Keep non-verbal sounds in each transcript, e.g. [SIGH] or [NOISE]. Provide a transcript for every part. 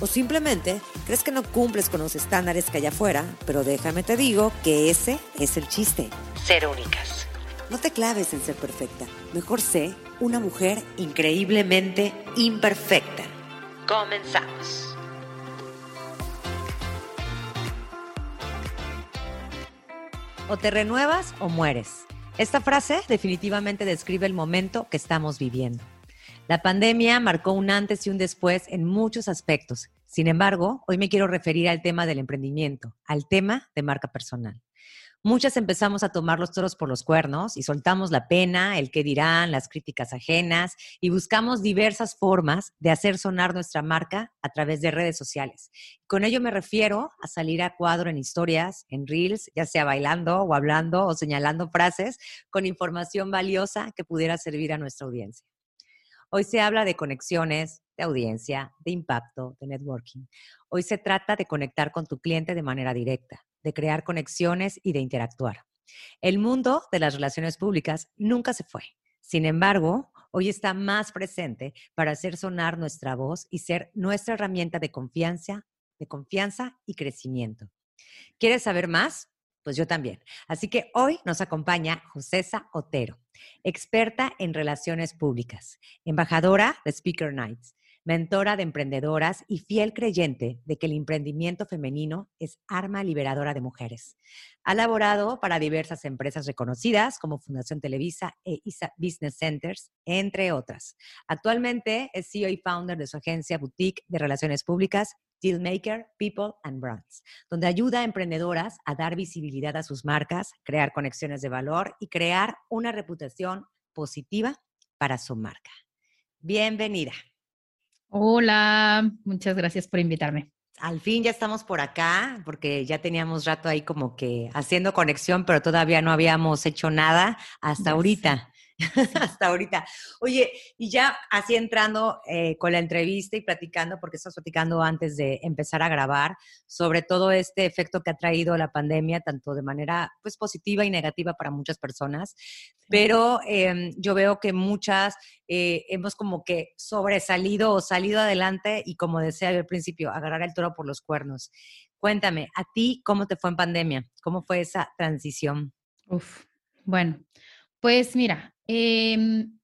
O simplemente crees que no cumples con los estándares que hay afuera, pero déjame te digo que ese es el chiste. Ser únicas. No te claves en ser perfecta. Mejor sé una mujer increíblemente imperfecta. Comenzamos. O te renuevas o mueres. Esta frase definitivamente describe el momento que estamos viviendo. La pandemia marcó un antes y un después en muchos aspectos. Sin embargo, hoy me quiero referir al tema del emprendimiento, al tema de marca personal. Muchas empezamos a tomar los toros por los cuernos y soltamos la pena, el qué dirán, las críticas ajenas y buscamos diversas formas de hacer sonar nuestra marca a través de redes sociales. Con ello me refiero a salir a cuadro en historias, en reels, ya sea bailando o hablando o señalando frases con información valiosa que pudiera servir a nuestra audiencia. Hoy se habla de conexiones, de audiencia, de impacto, de networking. Hoy se trata de conectar con tu cliente de manera directa, de crear conexiones y de interactuar. El mundo de las relaciones públicas nunca se fue. Sin embargo, hoy está más presente para hacer sonar nuestra voz y ser nuestra herramienta de confianza, de confianza y crecimiento. ¿Quieres saber más? Pues yo también. Así que hoy nos acompaña Josesa Otero, experta en relaciones públicas, embajadora de Speaker Nights, mentora de emprendedoras y fiel creyente de que el emprendimiento femenino es arma liberadora de mujeres. Ha laborado para diversas empresas reconocidas como Fundación Televisa e ISA Business Centers, entre otras. Actualmente es CEO y founder de su agencia boutique de relaciones públicas Dealmaker, People and Brands, donde ayuda a emprendedoras a dar visibilidad a sus marcas, crear conexiones de valor y crear una reputación positiva para su marca. Bienvenida. Hola, muchas gracias por invitarme. Al fin ya estamos por acá, porque ya teníamos rato ahí como que haciendo conexión, pero todavía no habíamos hecho nada hasta ahorita. [LAUGHS] hasta ahorita. Oye, y ya así entrando eh, con la entrevista y platicando, porque estás platicando antes de empezar a grabar, sobre todo este efecto que ha traído la pandemia, tanto de manera pues positiva y negativa para muchas personas, pero em, yo veo que muchas eh, hemos como que sobresalido o salido adelante y como decía al principio, agarrar el toro por los cuernos. Cuéntame, ¿a ti cómo te fue en pandemia? ¿Cómo fue esa transición? Uf, bueno, pues mira, Em,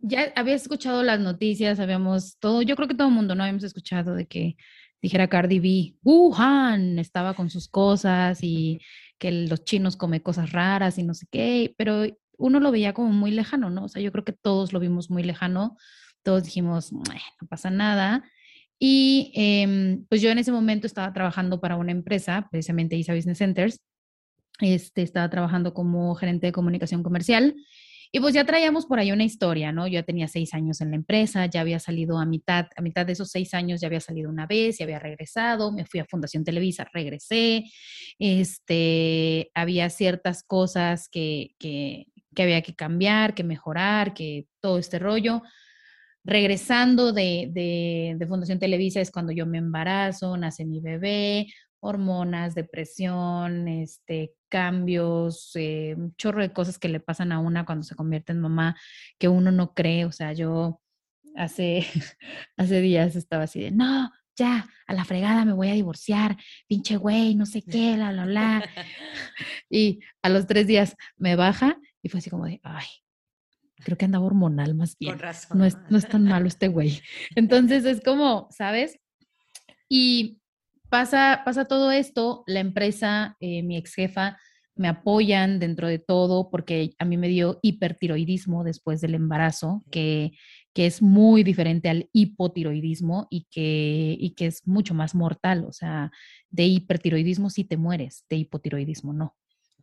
ya había escuchado las noticias, habíamos todo, yo creo que todo el mundo no habíamos escuchado de que dijera Cardi B, Wuhan estaba con sus cosas y que los chinos comen cosas raras y no sé qué, pero uno lo veía como muy lejano, ¿no? O sea, yo creo que todos lo vimos muy lejano, todos dijimos, no pasa nada. Y em, pues yo en ese momento estaba trabajando para una empresa, precisamente Isa Business Centers, este, estaba trabajando como gerente de comunicación comercial y pues ya traíamos por ahí una historia, ¿no? Yo ya tenía seis años en la empresa, ya había salido a mitad, a mitad de esos seis años ya había salido una vez, ya había regresado, me fui a Fundación Televisa, regresé, este, había ciertas cosas que, que, que había que cambiar, que mejorar, que todo este rollo. Regresando de, de, de Fundación Televisa es cuando yo me embarazo, nace mi bebé, hormonas, depresión, este, cambios, eh, un chorro de cosas que le pasan a una cuando se convierte en mamá que uno no cree. O sea, yo hace, [LAUGHS] hace días estaba así de, no, ya, a la fregada me voy a divorciar, pinche güey, no sé qué, la, la, la. [LAUGHS] Y a los tres días me baja y fue así como de, ay, creo que andaba hormonal más bien. No es, no es tan malo este güey. [LAUGHS] Entonces es como, ¿sabes? Y pasa, pasa todo esto, la empresa, eh, mi ex jefa, me apoyan dentro de todo porque a mí me dio hipertiroidismo después del embarazo, que, que es muy diferente al hipotiroidismo y que, y que es mucho más mortal. O sea, de hipertiroidismo sí te mueres, de hipotiroidismo no.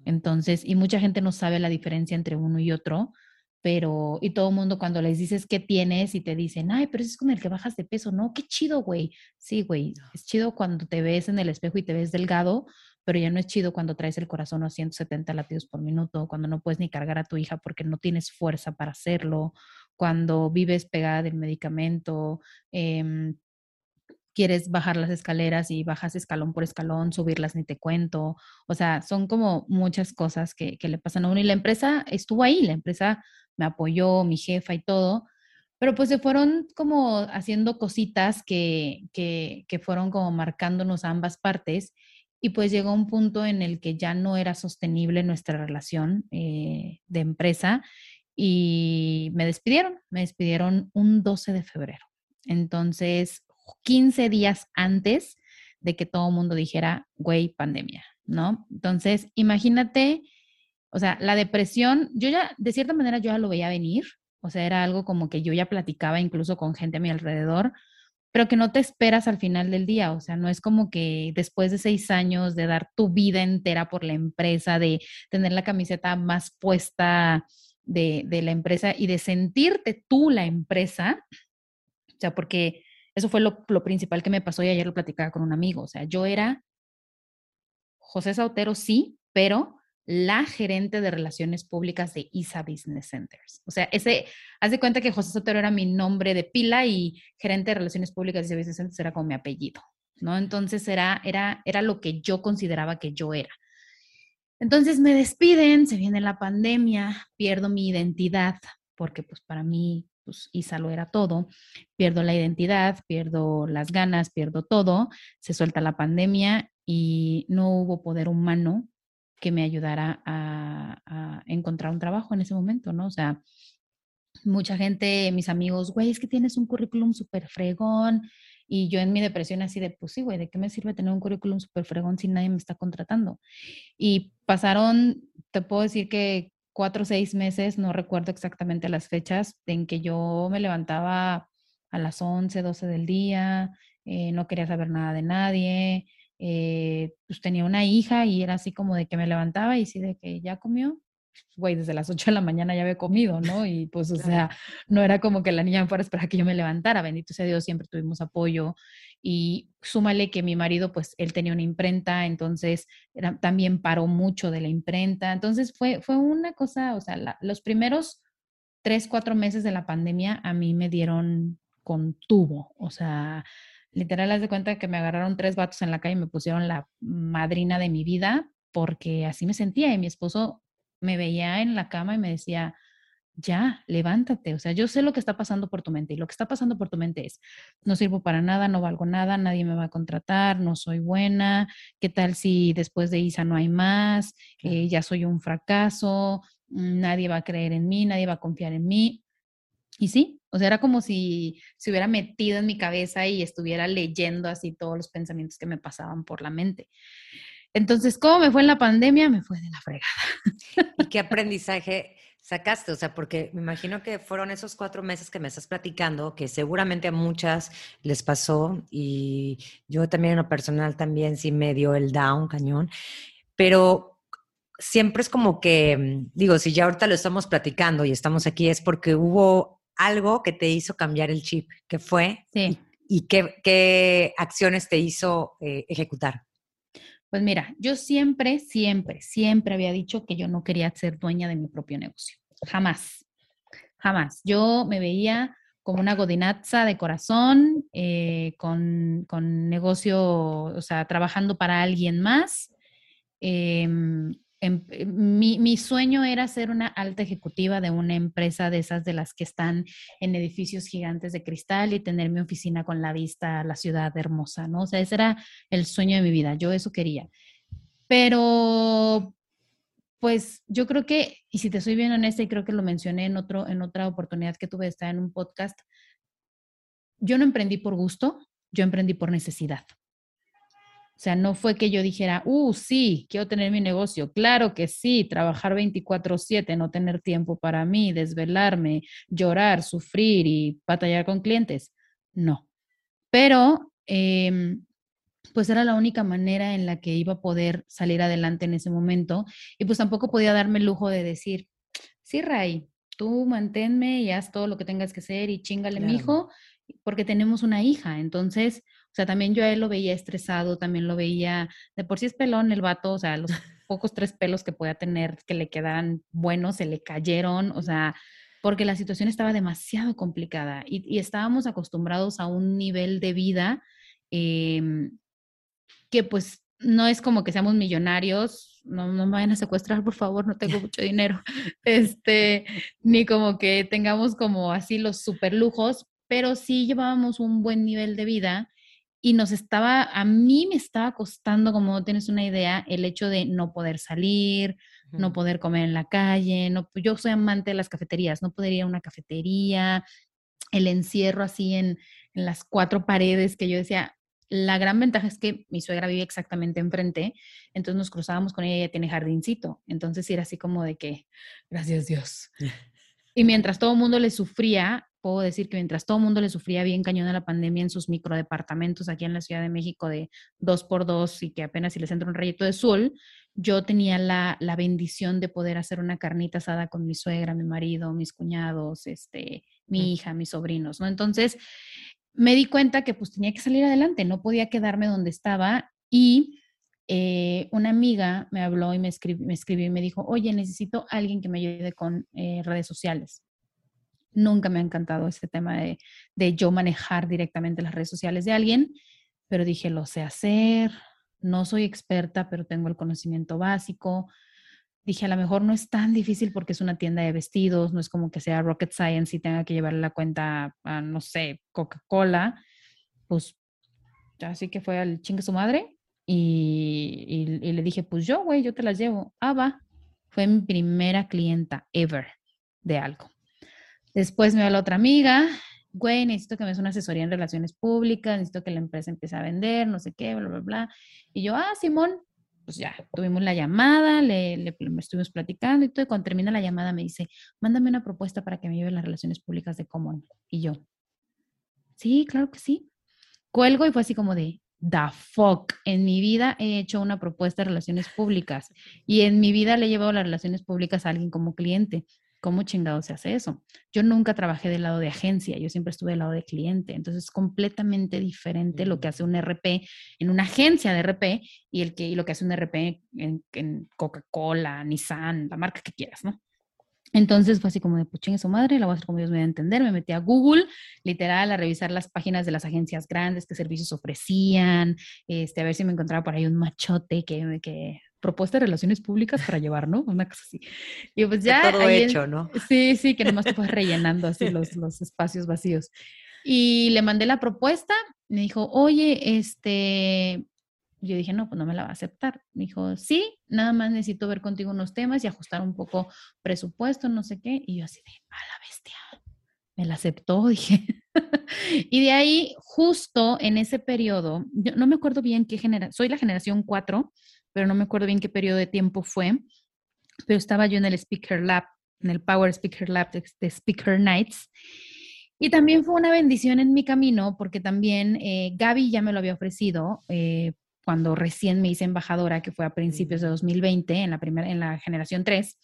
Entonces, y mucha gente no sabe la diferencia entre uno y otro, pero, y todo el mundo cuando les dices qué tienes y te dicen, ay, pero es con el que bajas de peso, no, qué chido, güey. Sí, güey, es chido cuando te ves en el espejo y te ves delgado, pero ya no es chido cuando traes el corazón a 170 latidos por minuto, cuando no puedes ni cargar a tu hija porque no tienes fuerza para hacerlo, cuando vives pegada del medicamento, eh, quieres bajar las escaleras y bajas escalón por escalón, subirlas ni te cuento. O sea, son como muchas cosas que, le pasan a uno. Y la empresa estuvo ahí, la empresa me apoyó, mi jefa y todo, pero pues se fueron como haciendo cositas que, que, que fueron como marcándonos a ambas partes. Y pues llegó un punto en el que ya no era sostenible nuestra relación eh, de empresa y me despidieron, me despidieron un 12 de febrero. Entonces, 15 días antes de que todo el mundo dijera, güey, pandemia, ¿no? Entonces, imagínate, o sea, la depresión, yo ya, de cierta manera, yo ya lo veía venir, o sea, era algo como que yo ya platicaba incluso con gente a mi alrededor, pero que no te esperas al final del día, o sea, no es como que después de seis años de dar tu vida entera por la empresa, de tener la camiseta más puesta de, de la empresa y de sentirte tú la empresa, o sea, porque eso fue lo, principal que me pasó y ayer lo platicaba con un amigo. O sea, yo era José Sautero, sí, pero la gerente de relaciones públicas de ISA Business Centers. O sea, ese, haz de cuenta que José Sautero era mi nombre de pila y gerente de relaciones públicas de ISA Business Centers era como mi apellido, ¿no? Entonces era, era, era lo que yo consideraba que yo era. Entonces me despiden, se viene la pandemia, pierdo mi identidad, porque pues para mí pues Isa lo era todo, pierdo la identidad, pierdo las ganas, pierdo todo, se suelta la pandemia y no hubo poder humano que me ayudara a, a encontrar un trabajo en ese momento, ¿no? O sea, mucha gente, mis amigos, güey, es que tienes un currículum súper fregón. Y yo en mi depresión así de, pues sí, güey, ¿de qué me sirve tener un currículum súper fregón si nadie me está contratando? Y pasaron, te puedo decir que cuatro o seis meses, no recuerdo exactamente las fechas, en que yo me levantaba a las 11, 12 del día, eh, no quería saber nada de nadie, eh, pues tenía una hija y era así como de que me levantaba y sí de que ya comió, güey, desde las 8 de la mañana ya había comido, ¿no? Y pues, o sea, no era como que la niña me fuera a esperar que yo me levantara, bendito sea Dios, siempre tuvimos apoyo y súmale que mi marido, pues, él tenía una imprenta, entonces también paró mucho de la imprenta, entonces fue, fue una cosa, o sea, los primeros tres, cuatro meses de la pandemia a mí me dieron con tubo, o sea, literal, haz de cuenta que me agarraron tres vatos en la calle y me pusieron la madrina de mi vida porque así me sentía y mi esposo me veía en la cama y me decía, ya, levántate. O sea, yo sé lo que está pasando por tu mente y lo que está pasando por tu mente es, no sirvo para nada, no valgo nada, nadie me va a contratar, no soy buena, ¿qué tal si después de Isa no hay más? Eh, ya soy un fracaso, mm, nadie va a creer en mí, nadie va a confiar en mí. Y sí, o sea, era como si se hubiera metido en mi cabeza y estuviera leyendo así todos los pensamientos que me pasaban por la mente. Entonces, ¿cómo me fue en la pandemia? Me fue de la fregada. ¿Y qué aprendizaje sacaste? O sea, porque me imagino que fueron esos cuatro meses que me estás platicando, que seguramente a muchas les pasó y yo también en lo personal también sí me dio el down cañón, pero siempre es como que, digo, si ya ahorita lo estamos platicando y estamos aquí es porque hubo algo que te hizo cambiar el chip, que fue sí. y, qué, qué, acciones te hizo eh, ejecutar. Pues mira, yo siempre, siempre, siempre había dicho que yo no quería ser dueña de mi propio negocio. Jamás, jamás. Yo me veía como una godinaza de corazón, eh, con, con, negocio, o sea, trabajando para alguien más. Eh, Em, eh, mi, sueño era ser una alta ejecutiva de una empresa de esas de las que están en edificios gigantes de cristal y tener mi oficina con la vista a la ciudad hermosa, ¿no? O sea, ese era el sueño de mi vida, yo eso quería. Pero, pues yo creo que, y si te soy bien honesta, y creo que lo mencioné en, otro, en otra oportunidad que tuve de estar en un podcast, yo no emprendí por gusto, yo emprendí por necesidad. O sea, no fue que yo dijera, uh, sí, quiero tener mi negocio. Claro que sí, trabajar 24/7, no tener tiempo para mí, desvelarme, llorar, sufrir y batallar con clientes. No. Pero, eh, pues era la única manera en la que iba a poder salir adelante en ese momento. Y pues tampoco podía darme el lujo de decir, sí, Ray, tú manténme y haz todo lo que tengas que hacer y chingale, mi hijo, porque tenemos una hija. Entonces, o sea, también yo a él lo veía estresado, también lo veía, de por sí es pelón el vato, o sea, los [LAUGHS] pocos tres pelos que podía tener que le quedaran buenos, se le cayeron, o sea, porque la situación estaba demasiado complicada y, estábamos acostumbrados a un nivel de vida em, que pues no es como que seamos millonarios, no, no me vayan a secuestrar, por favor, no tengo mucho dinero, [LAUGHS] este, ni como que tengamos como así los super lujos, pero sí llevábamos un buen nivel de vida y nos estaba, a mí me estaba costando, como tienes una idea, el hecho de no poder salir, no poder comer en la calle, no, yo soy amante de las cafeterías, no poder ir a una cafetería, el encierro así en, en las cuatro paredes que yo decía, la gran ventaja es que mi suegra vive exactamente enfrente, entonces nos cruzábamos con ella, ella tiene jardincito, entonces era así como de que, gracias Dios. [LAUGHS] Y mientras todo el mundo le sufría, puedo decir que mientras todo el mundo le sufría bien cañón a la pandemia en sus microdepartamentos aquí en la Ciudad de México de dos por dos y que apenas si les entra un rayito de sol, yo tenía la, la, bendición de poder hacer una carnita asada con mi suegra, mi marido, mis cuñados, este, mi hija, mis sobrinos, ¿no? Entonces, me di cuenta que pues tenía que salir adelante, no podía quedarme donde estaba y eh, una amiga me habló y me, me escribió y me dijo, oye, necesito alguien que me ayude con eh, redes sociales. Nunca me ha encantado este tema de, de yo manejar directamente las redes sociales de alguien, pero dije, lo sé hacer, no soy experta, pero tengo el conocimiento básico. Dije, a lo mejor no es tan difícil porque es una tienda de vestidos, no es como que sea rocket science y tenga que llevarle la cuenta a, no sé, Coca-Cola. Pues así que fue al chingue su madre y, y le dije, pues yo, güey, yo te las llevo. Ah, va. Fue mi primera clienta ever de algo. Después me va la otra amiga, güey, necesito que me des una asesoría en relaciones públicas, necesito que la empresa empiece a vender, no sé qué, bla, bla, bla. Y yo, ah, Simón, pues ya, tuvimos la llamada, le, estuvimos platicando y todo, y cuando termina la llamada me dice, mándame una propuesta para que me lleve las relaciones públicas de Common. Y yo, sí, claro que sí. Cuelgo y fue así como de, the fuck. En mi vida he hecho una propuesta de relaciones públicas y en mi vida le he llevado las relaciones públicas a alguien como cliente. ¿Cómo chingado se hace eso? Yo nunca trabajé del lado de agencia, yo siempre estuve del lado de cliente, entonces es completamente diferente lo que hace un RP en una agencia de RP y, el que, y lo que hace un RP en, Coca-Cola, Nissan, la marca que quieras, ¿no? Entonces fue así como de puchín su madre, la voy a hacer como Dios me va a entender. Me metí a Google, literal, a revisar las páginas de las agencias grandes, qué servicios ofrecían, este, a ver si me encontraba por ahí un machote que, que propuesta de relaciones públicas para llevar, ¿no? Una cosa así. Y pues ya. Todo hecho, ¿no? Sí, sí, que nomás te [LAUGHS] puedes rellenando así los, [LAUGHS] los espacios vacíos. Y le mandé la propuesta, me dijo, oye, este, yo dije, no, pues no me la va a aceptar. Me dijo, sí, nada más necesito ver contigo unos temas y ajustar un poco presupuesto, no sé qué. Y yo así de, a la bestia. Me la aceptó, [LAUGHS] dije. y de ahí, justo en ese periodo, yo no me acuerdo bien qué generación, soy la generación 4, pero no me acuerdo bien qué periodo de tiempo fue, pero estaba yo en el Speaker Lab, en el Power Speaker Lab de, Speaker Nights. Y también fue una bendición en mi camino porque también eh, Gaby ya me lo había ofrecido eh, cuando recién me hice embajadora, que fue a principios de 2020, en la, primera, en la generación 3.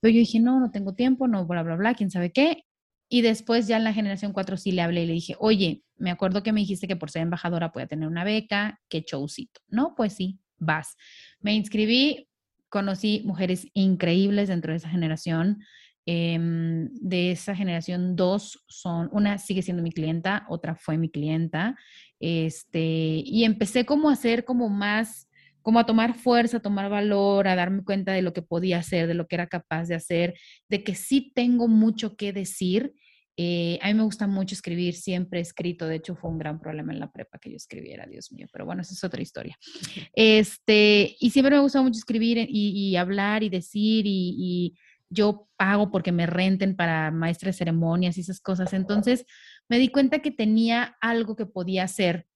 Pero yo dije, no, no tengo tiempo, no, bla, bla, bla, quién sabe qué. Y después ya en la generación 4 sí le hablé y le dije, oye, me acuerdo que me dijiste que por ser embajadora podía tener una beca, qué showcito. No, pues sí, vas. Me inscribí, conocí mujeres increíbles dentro de esa generación. Em, de esa generación, dos son, una sigue siendo mi clienta, otra fue mi clienta. Este, y empecé como a hacer como más, como a tomar fuerza, a tomar valor, a darme cuenta de lo que podía hacer, de lo que era capaz de hacer, de que sí tengo mucho que decir eh, a mí me gusta mucho escribir, siempre he escrito, de hecho fue un gran problema en la prepa que yo escribiera, Dios mío, pero bueno, esa es otra historia. Este, y siempre me gusta mucho escribir y, hablar y decir y, yo pago porque me renten para maestra de ceremonias y esas cosas. Entonces me di cuenta que tenía algo que podía hacer,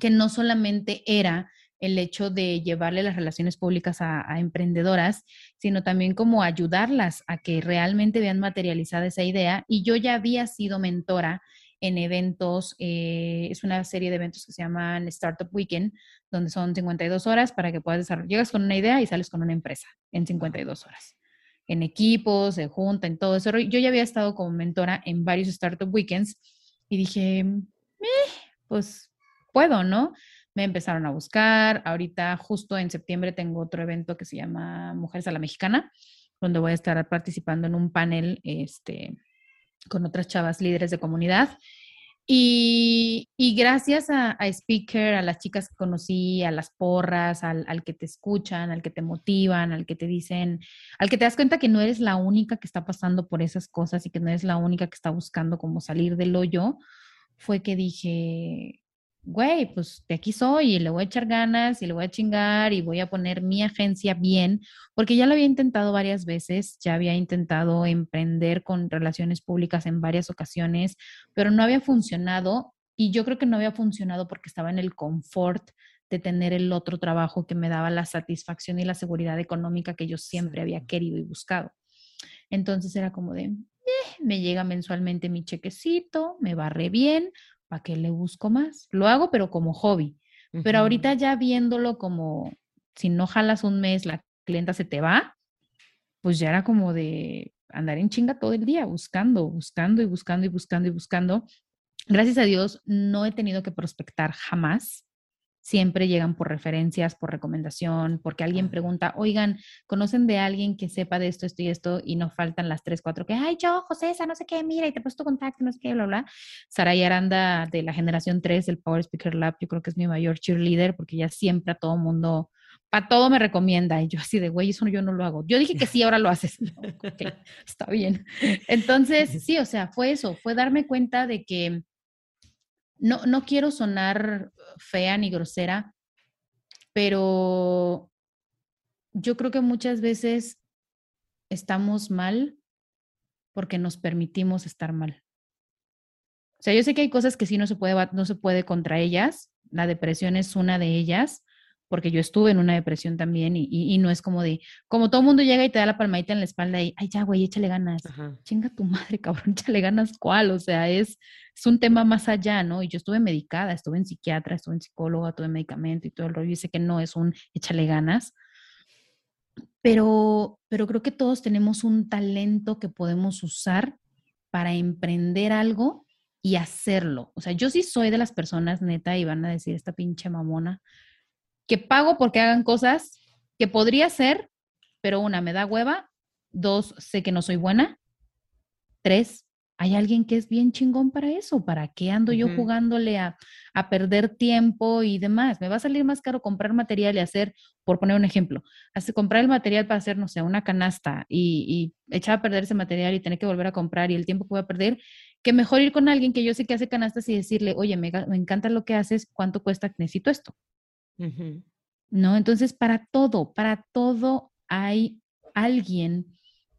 que no solamente era el hecho de llevarle las relaciones públicas a, emprendedoras, sino también como ayudarlas a que realmente vean materializada esa idea. Y yo ya había sido mentora en eventos, eh, es una serie de eventos que se llaman Startup Weekend, donde son 52 horas para que puedas desarrollar, llegas con una idea y sales con una empresa en 52 horas. en equipos, se juntan, todo eso. Yo ya había estado como mentora en varios Startup Weekends y dije, eh, pues puedo, ¿no? Me empezaron a buscar. Ahorita, justo en septiembre, tengo otro evento que se llama Mujeres a la Mexicana, donde voy a estar participando en un panel este, con otras chavas líderes de comunidad. Y, gracias a, Speaker, a las chicas que conocí, a las porras, al, al, que te escuchan, al que te motivan, al que te dicen, al que te das cuenta que no eres la única que está pasando por esas cosas y que no eres la única que está buscando cómo salir del hoyo, fue que dije, güey, pues de aquí soy y le voy a echar ganas y le voy a chingar y voy a poner mi agencia bien, porque ya lo había intentado varias veces, ya había intentado emprender con relaciones públicas en varias ocasiones, pero no había funcionado y yo creo que no había funcionado porque estaba en el confort de tener el otro trabajo que me daba la satisfacción y la seguridad económica que yo siempre había querido y buscado. Entonces era como de, eh, me llega mensualmente mi chequecito, me va re bien, ¿para qué le busco más? Lo hago, pero como hobby. Pero ahorita ya viéndolo como, si no jalas un mes, la clienta se te va, pues ya era como de andar en chinga todo el día, buscando, buscando y buscando y buscando y buscando. Gracias a Dios, no he tenido que prospectar jamás siempre llegan por referencias, por recomendación, porque alguien pregunta, oigan, ¿conocen de alguien que sepa de esto, esto y esto? Y no faltan las tres, cuatro que, ay, yo, José, esa no sé qué, mira, y te puesto contacto, no sé qué, bla, bla. Saray Aranda de la generación 3 del Power Speaker Lab, yo creo que es mi mayor cheerleader, porque ya siempre a todo mundo, para todo me recomienda. Y yo así de, güey, eso yo no lo hago. Yo dije que sí, ahora lo haces. [LAUGHS] está bien. Entonces, [LAUGHS] sí, o sea, fue eso, fue darme cuenta de que no, no quiero sonar fea ni grosera, pero yo creo que muchas veces estamos mal porque nos permitimos estar mal. O sea, yo sé que hay cosas que sí no se puede, no se puede contra ellas. La depresión es una de ellas, porque yo estuve en una depresión también y, no es como de, como todo mundo llega y te da la palmadita en la espalda y, ay, ya, güey, échale ganas. Chinga tu madre, cabrón, [LAUGHS] échale ganas, ¿cuál? O sea, es, es un tema más allá, ¿no? Y yo estuve medicada, estuve en psiquiatra, estuve en psicóloga, tuve medicamento y todo el rollo, y sé que no es un échale ganas, pero, pero creo que todos tenemos un talento que podemos usar para emprender algo y hacerlo. O sea, yo sí soy de las personas, neta, y van a decir esta pinche mamona, que pago porque hagan cosas que podría ser, pero una, me da hueva, dos, sé que no soy buena, tres, hay alguien que es bien chingón para eso, ¿para qué ando yo jugándole a, perder tiempo y demás? Me va a salir más caro comprar material y hacer, por poner un ejemplo, hacer, comprar el material para hacer, no sé, una canasta y, echar a perder ese material y tener que volver a comprar y el tiempo que voy a perder, que mejor ir con alguien que yo sé que hace canastas y decirle, oye, me, me encanta lo que haces, ¿cuánto cuesta? Necesito esto. ¿No? Entonces, para todo, para todo hay alguien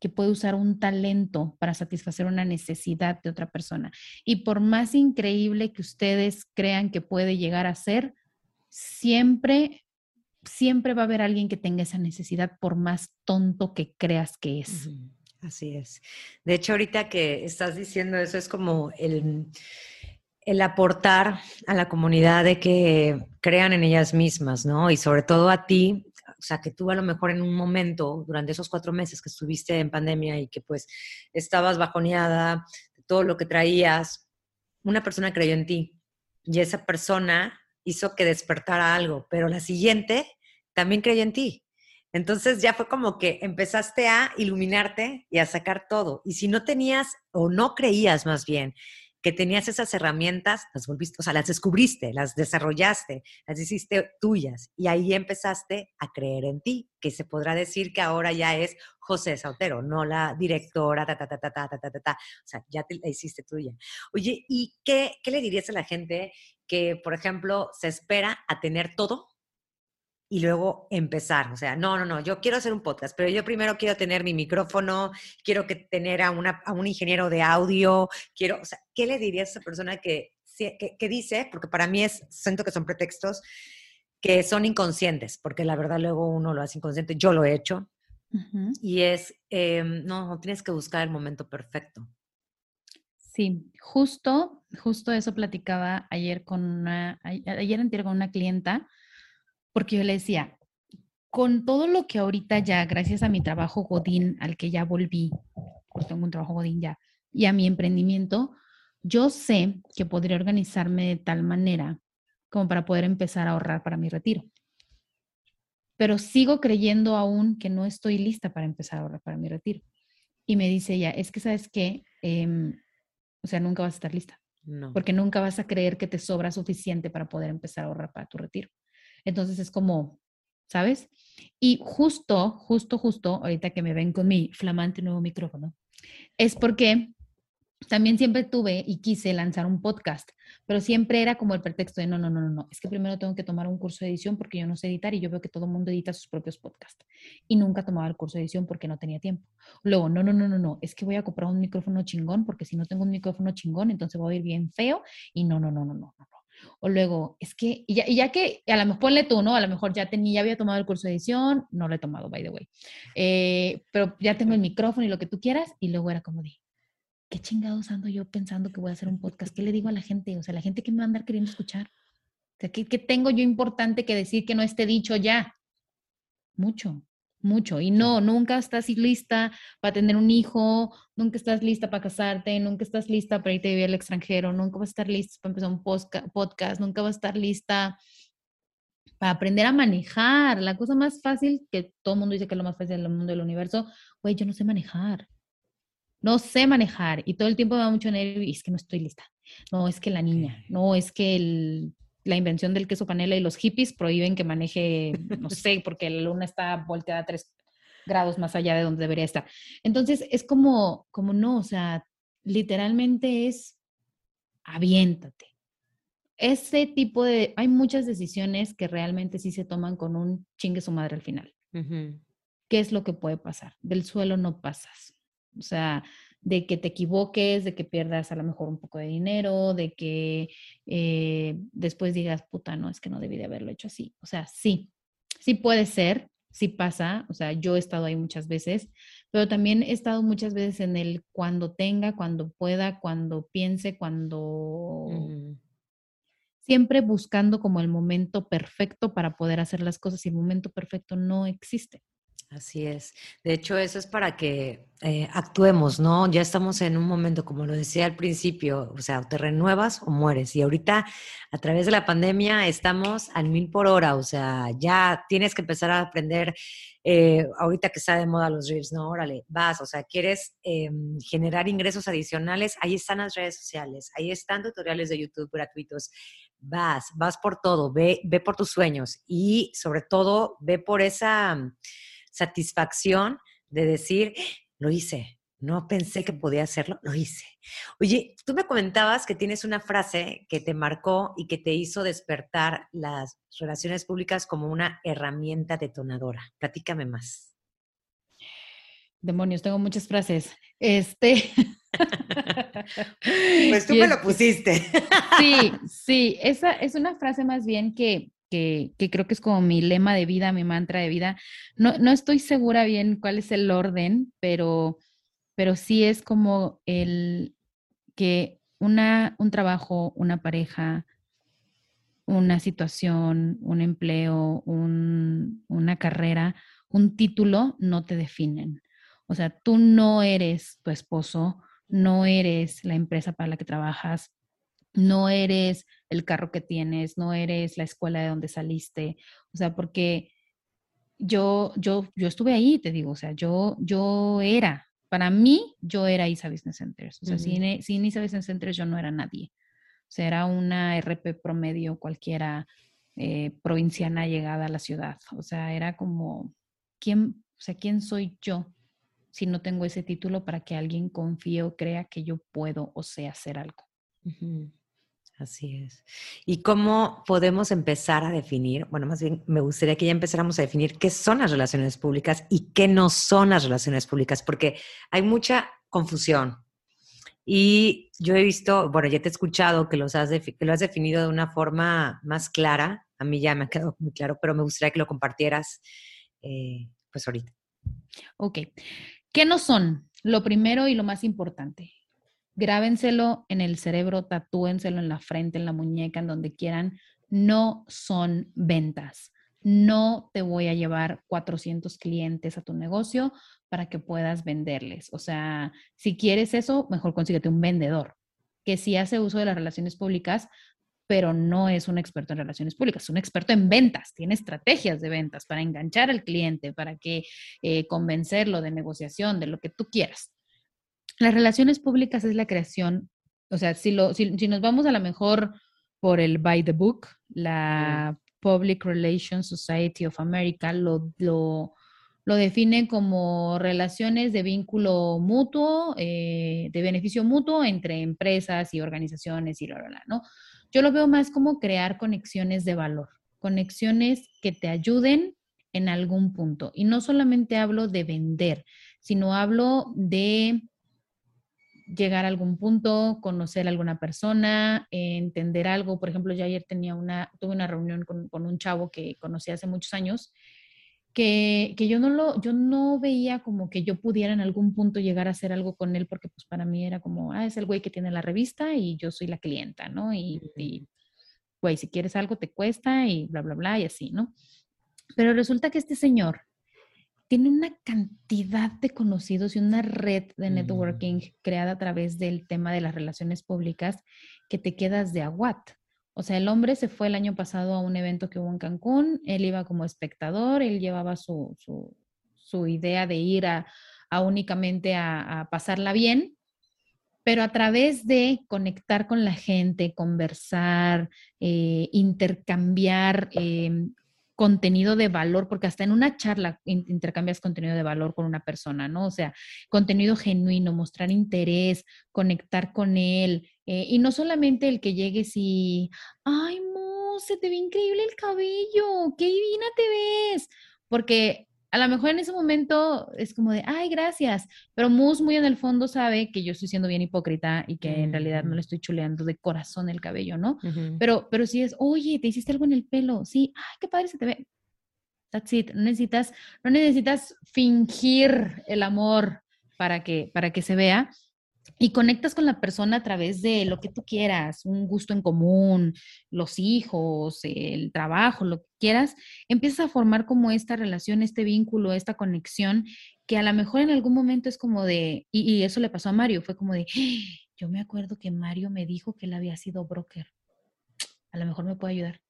que puede usar un talento para satisfacer una necesidad de otra persona. Y por más increíble que ustedes crean que puede llegar a ser, siempre, siempre va a haber alguien que tenga esa necesidad, por más tonto que creas que es. Así es. De hecho, ahorita que estás diciendo eso, es como el el aportar a la comunidad de que crean en ellas mismas, ¿no? Y sobre todo a ti, o sea, que tú a lo mejor en un momento, durante esos cuatro meses que estuviste en pandemia y que pues estabas bajoneada todo lo que traías, una persona creyó en ti y esa persona hizo que despertara algo, pero la siguiente también creyó en ti. Entonces ya fue como que empezaste a iluminarte y a sacar todo. Y si no tenías o no creías más bien que tenías esas herramientas, las volviste, o sea, las descubriste, las desarrollaste, las hiciste tuyas y ahí empezaste a creer en ti, que se podrá decir que ahora ya es José Sautero, no la directora, ta, ta, ta, ta, ta, ta, ta, ta, o sea, ya te la hiciste tuya. Oye, ¿y qué, qué le dirías a la gente que, por ejemplo, se espera a tener todo y luego empezar. O sea, no, no, no, yo quiero hacer un podcast, pero yo primero quiero tener mi micrófono, quiero que tener a, una, a un ingeniero de audio, quiero, o sea, ¿qué le dirías a esa persona que, que, dice, porque para mí es, siento que son pretextos que son inconscientes, porque la verdad luego uno lo hace inconsciente, yo lo he hecho, y es, em, no, tienes que buscar el momento perfecto. Sí, justo, justo eso platicaba ayer con una, ayer anterior con una clienta, porque yo le decía, con todo lo que ahorita ya, gracias a mi trabajo Godín, al que ya volví, porque tengo un trabajo Godín ya, y a mi emprendimiento, yo sé que podría organizarme de tal manera como para poder empezar a ahorrar para mi retiro. Pero sigo creyendo aún que no estoy lista para empezar a ahorrar para mi retiro. Y me dice ella, es que sabes qué, em, o sea, nunca vas a estar lista. No. Porque nunca vas a creer que te sobra suficiente para poder empezar a ahorrar para tu retiro. Entonces es como, ¿sabes? Y justo, justo, justo, ahorita que me ven con mi flamante nuevo micrófono, es porque también siempre tuve y quise lanzar un podcast, pero siempre era como el pretexto de no, no, no, no, no, es que primero tengo que tomar un curso de edición porque yo no sé editar y yo veo que todo mundo edita sus propios podcasts. Y nunca tomaba el curso de edición porque no tenía tiempo. Luego, no, no, no, no, no, es que voy a comprar un micrófono chingón porque si no tengo un micrófono chingón, entonces voy a ir bien feo y no, no, no, no, no, no. O luego, es que, y ya, y ya, que, a lo mejor ponle tú, ¿no? A lo mejor ya tenía, ya había tomado el curso de edición, no lo he tomado, by the way. Eh, pero ya tengo el micrófono y lo que tú quieras, y luego era como de, ¿qué chingados ando yo pensando que voy a hacer un podcast? ¿Qué le digo a la gente? O sea, la gente que me va a andar queriendo escuchar. O sea, ¿qué, qué tengo yo importante que decir que no esté dicho ya? Mucho mucho. Y no, nunca estás lista para tener un hijo, nunca estás lista para casarte, nunca estás lista para irte a vivir al extranjero, nunca vas a estar lista para empezar un podcast, nunca vas a estar lista para aprender a manejar. La cosa más fácil, que todo el mundo dice que es lo más fácil del mundo del universo, güey, yo no sé manejar. No sé manejar y todo el tiempo me da mucho nervio y es que no estoy lista. No, es que la niña, no, es que el la invención del queso panela y los hippies prohíben que maneje, no sé, porque la luna está volteada tres grados más allá de donde debería estar. Entonces, es como, como no, o sea, literalmente es aviéntate. Ese tipo de, hay muchas decisiones que realmente sí se toman con un chingue su madre al final. ¿Qué es lo que puede pasar? Del suelo no pasas. O sea, de que te equivoques, de que pierdas a lo mejor un poco de dinero, de que eh, después digas, puta, no, es que no debí de haberlo hecho así. O sea, sí, sí puede ser, sí pasa, o sea, yo he estado ahí muchas veces, pero también he estado muchas veces en el cuando tenga, cuando pueda, cuando piense, cuando... Siempre buscando como el momento perfecto para poder hacer las cosas y el momento perfecto no existe. Así es. De hecho, eso es para que eh, actuemos, ¿no? Ya estamos en un momento, como lo decía al principio, o sea, te renuevas o mueres. Y ahorita, a través de la pandemia, estamos al mil por hora, o sea, ya tienes que empezar a aprender, eh, ahorita que está de moda los reels, ¿no? Órale, vas, o sea, quieres em, generar ingresos adicionales, ahí están las redes sociales, ahí están tutoriales de YouTube gratuitos. Vas, vas por todo, ve, ve por tus sueños y sobre todo, ve por esa satisfacción de decir, lo hice, no pensé que podía hacerlo, lo hice. Oye, tú me comentabas que tienes una frase que te marcó y que te hizo despertar las relaciones públicas como una herramienta detonadora. Platícame más. Demonios, tengo muchas frases. Este. [LAUGHS] [LAUGHS] pues tú me lo pusiste. sí, sí, esa es una frase más bien que que, creo que es como mi lema de vida, mi mantra de vida. No, no estoy segura bien cuál es el orden, pero, pero sí es como el que una, un trabajo, una pareja, una situación, un empleo, un, una carrera, un título no te definen. O sea, tú no eres tu esposo, no eres la empresa para la que trabajas, no eres el carro que tienes, no eres la escuela de donde saliste, o sea, porque yo, yo, yo estuve ahí, te digo, o sea, yo, yo era, para mí, yo era ISA Business Centers, o sea, sin, sin ISA Business Centers yo no era nadie, o sea, era una RP promedio cualquiera eh, provinciana llegada a la ciudad, o sea, era como, ¿quién, o sea, quién soy yo? si no tengo ese título para que alguien confíe o crea que yo puedo o sé hacer algo. Así es. ¿Y cómo podemos empezar a definir? Bueno, más bien me gustaría que ya empezáramos a definir qué son las relaciones públicas y qué no son las relaciones públicas, porque hay mucha confusión. Y yo he visto, bueno, ya te he escuchado que, los has que lo has definido de una forma más clara. A mí ya me ha quedado muy claro, pero me gustaría que lo compartieras eh, pues ahorita. Ok. ¿Qué no son? Lo primero y lo más importante, grábenselo en el cerebro, tatúenselo en la frente, en la muñeca, en donde quieran. No son ventas. no te voy a llevar 400 clientes a tu negocio para que puedas venderles. O sea, si quieres eso, mejor consíguete un vendedor que sí hace uso de las relaciones públicas, pero no es un experto en relaciones públicas, es un experto en ventas, tiene estrategias de ventas para enganchar al cliente, para que eh, convencerlo de negociación, de lo que tú quieras. Las relaciones públicas es la creación, o sea, si, lo, si, nos vamos a la mejor por el by the book, la Public Relations Society of America lo, lo, lo define como relaciones de vínculo mutuo, eh, de beneficio mutuo entre empresas y organizaciones y la, la, ¿no? Yo lo veo más como crear conexiones de valor, conexiones que te ayuden en algún punto. Y no solamente hablo de vender, sino hablo de llegar a algún punto, conocer a alguna persona, entender algo. Por ejemplo, yo ayer tenía una, tuve una reunión con, un chavo que conocí hace muchos años, que, que, yo, no lo, yo no veía como que yo pudiera en algún punto llegar a hacer algo con él, porque pues para mí era como, ah, es el güey que tiene la revista y yo soy la clienta, ¿no? Y, y güey, si quieres algo te cuesta y bla, bla, bla, y así, ¿no? Pero resulta que este señor tiene una cantidad de conocidos y una red de networking mm. creada a través del tema de las relaciones públicas que te quedas de aguat. O sea, el hombre se fue el año pasado a un evento que hubo en Cancún, él iba como espectador, él llevaba su, su, idea de ir a, únicamente a, pasarla bien, pero a través de conectar con la gente, conversar, eh, intercambiar em, contenido de valor, porque hasta en una charla intercambias contenido de valor con una persona, ¿no? O sea, contenido genuino, mostrar interés, conectar con él, eh, y no solamente el que llegues y, ay, Mo, se te ve increíble el cabello, qué divina te ves, porque a lo mejor en ese momento es como de, ay, gracias, pero Mus muy en el fondo sabe que yo estoy siendo bien hipócrita y que en realidad no le estoy chuleando de corazón el cabello, ¿no? Pero, pero si es, oye, te hiciste algo en el pelo, sí, ay, qué padre se te ve. That's it. No necesitas, no necesitas fingir el amor para que, para que se vea, y conectas con la persona a través de lo que tú quieras, un gusto en común, los hijos, el trabajo, lo que quieras, empiezas a formar como esta relación, este vínculo, esta conexión, que a lo mejor en algún momento es como de, y, eso le pasó a Mario, fue como de, ¡Ah! yo me acuerdo que Mario me dijo que él había sido broker, a lo mejor me puede ayudar.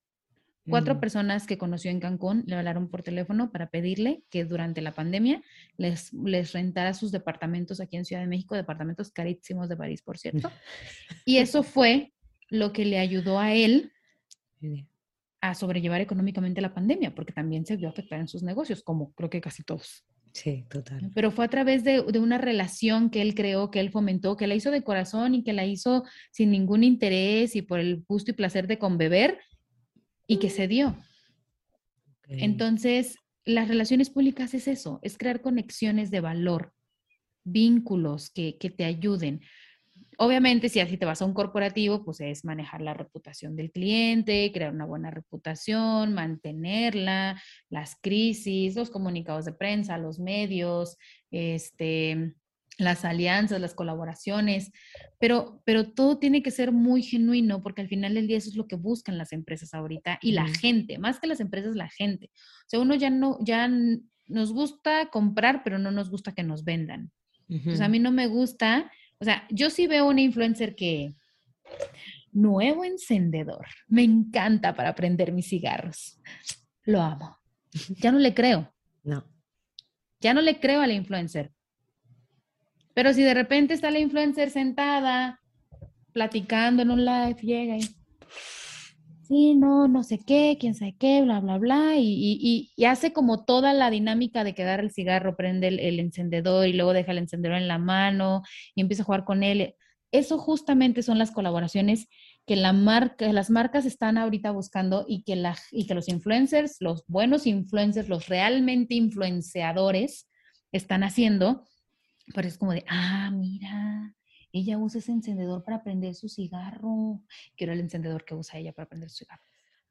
Cuatro mm. personas que conoció en Cancún le hablaron por teléfono para pedirle que durante la pandemia les, les rentara sus departamentos aquí en Ciudad de México, departamentos carísimos de París, por cierto. [LAUGHS] Y eso fue lo que le ayudó a él a sobrellevar económicamente la pandemia, porque también se vio afectar en sus negocios, como creo que casi todos. Sí, total. Pero fue a través de, de, una relación que él creó, que él fomentó, que la hizo de corazón y que la hizo sin ningún interés y por el gusto y placer de conbeber, y que se dio. Entonces, las relaciones públicas es eso, es crear conexiones de valor, vínculos que, que te ayuden. Obviamente, si así te vas a un corporativo, pues es manejar la reputación del cliente, crear una buena reputación, mantenerla, las crisis, los comunicados de prensa, los medios, este, las alianzas, las colaboraciones, pero, pero todo tiene que ser muy genuino porque al final del día eso es lo que buscan las empresas ahorita y la gente, más que las empresas, la gente. O sea, uno ya no, ya nos gusta comprar, pero no nos gusta que nos vendan. O sea, a mí no me gusta, o sea, yo sí veo una influencer que, nuevo encendedor, me encanta para prender mis cigarros. Lo amo. [LAUGHS] Ya no le creo. No. Ya no le creo a la influencer pero si de repente está la influencer sentada, platicando en un live, llega y, sí, no, no sé qué, quién sabe qué, bla, bla, bla, y, y, hace como toda la dinámica de quedar el cigarro, prende el, encendedor y luego deja el encendedor en la mano y empieza a jugar con él. Eso justamente son las colaboraciones que la marca, las marcas están ahorita buscando y que, la, y que los influencers, los buenos influencers, los realmente influenciadores están haciendo pero es como de, ah, mira, ella usa ese encendedor para prender su cigarro. Quiero el encendedor que usa ella para prender su cigarro.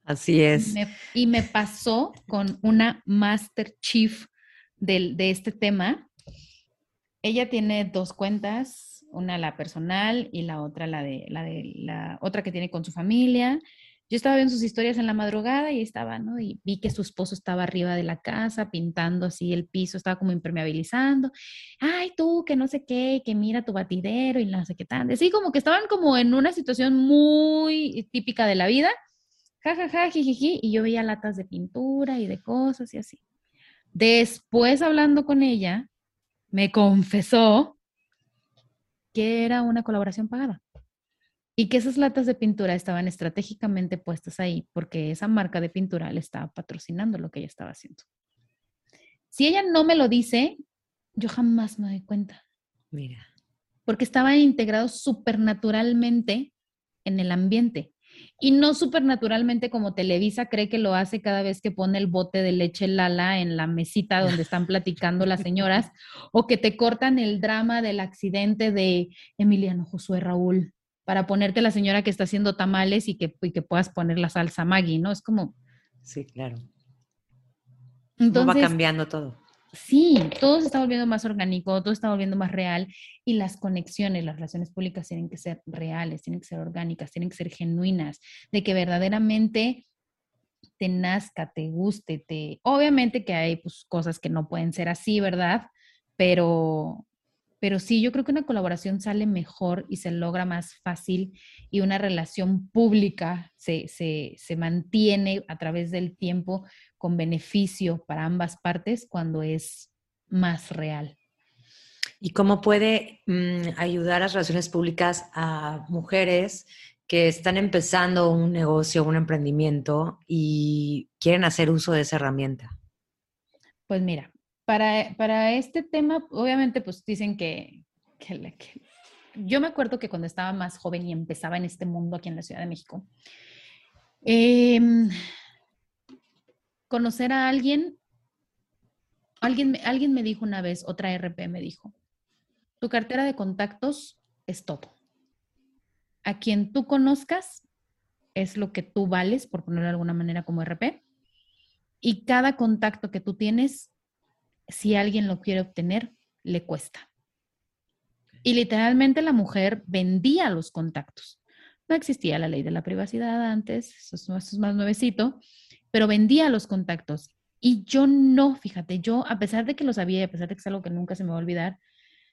Así es. Y me, pasó con una Master Chief de este tema. Ella tiene dos cuentas, una la personal y la otra la de la de la otra que tiene con su familia. Yo estaba viendo sus historias en la madrugada y estaba, ¿no? Y vi que su esposo estaba arriba de la casa pintando así el piso, estaba como impermeabilizando. Ay, tú, que no sé qué, que mira tu batidero y no sé qué tan. Así como que estaban como en una situación muy típica de la vida. Ja, ja, ja, jijiji, y yo veía latas de pintura y de cosas y así. Después, hablando con ella, me confesó que era una colaboración pagada y que esas latas de pintura estaban estratégicamente puestas ahí porque esa marca de pintura le estaba patrocinando lo que ella estaba haciendo. Si ella no me lo dice, yo jamás me doy cuenta. Mira. Porque estaba integrado supernaturalmente en el ambiente. Y no supernaturalmente como Televisa cree que lo hace cada vez que pone el bote de leche Lala en la mesita donde están platicando las señoras, o que te cortan el drama del accidente de Emiliano Josué Raúl para ponerte la señora que está haciendo tamales y que, que puedas poner la salsa Maggi, ¿no? Es como... Sí, claro. Entonces, va cambiando todo. Sí, todo se está volviendo más orgánico, todo está volviendo más real y las conexiones, las relaciones públicas tienen que ser reales, tienen que ser orgánicas, tienen que ser genuinas, de que verdaderamente te nazca, te guste, te... Obviamente que hay pues, cosas que no pueden ser así, ¿verdad? Pero, pero sí, yo creo que una colaboración sale mejor y se logra más fácil y una relación pública se, se, mantiene a través del tiempo con beneficio para ambas partes cuando es más real. ¿Y cómo puede mm, ayudar las relaciones públicas a mujeres que están empezando un negocio, un emprendimiento y quieren hacer uso de esa herramienta? Pues mira, para, este tema, obviamente, pues dicen que, yo me acuerdo que cuando estaba más joven y empezaba en este mundo aquí en la Ciudad de México, em, conocer a alguien, alguien, alguien me dijo una vez, otra RP me dijo, tu cartera de contactos es todo. A quien tú conozcas es lo que tú vales, por ponerlo de alguna manera como RP, y cada contacto que tú tienes si alguien lo quiere obtener, le cuesta. Y literalmente la mujer vendía los contactos. No existía la ley de la privacidad antes, eso es, más nuevecito, pero vendía los contactos. Y yo no, fíjate, yo a pesar de que lo sabía a pesar de que es algo que nunca se me va a olvidar,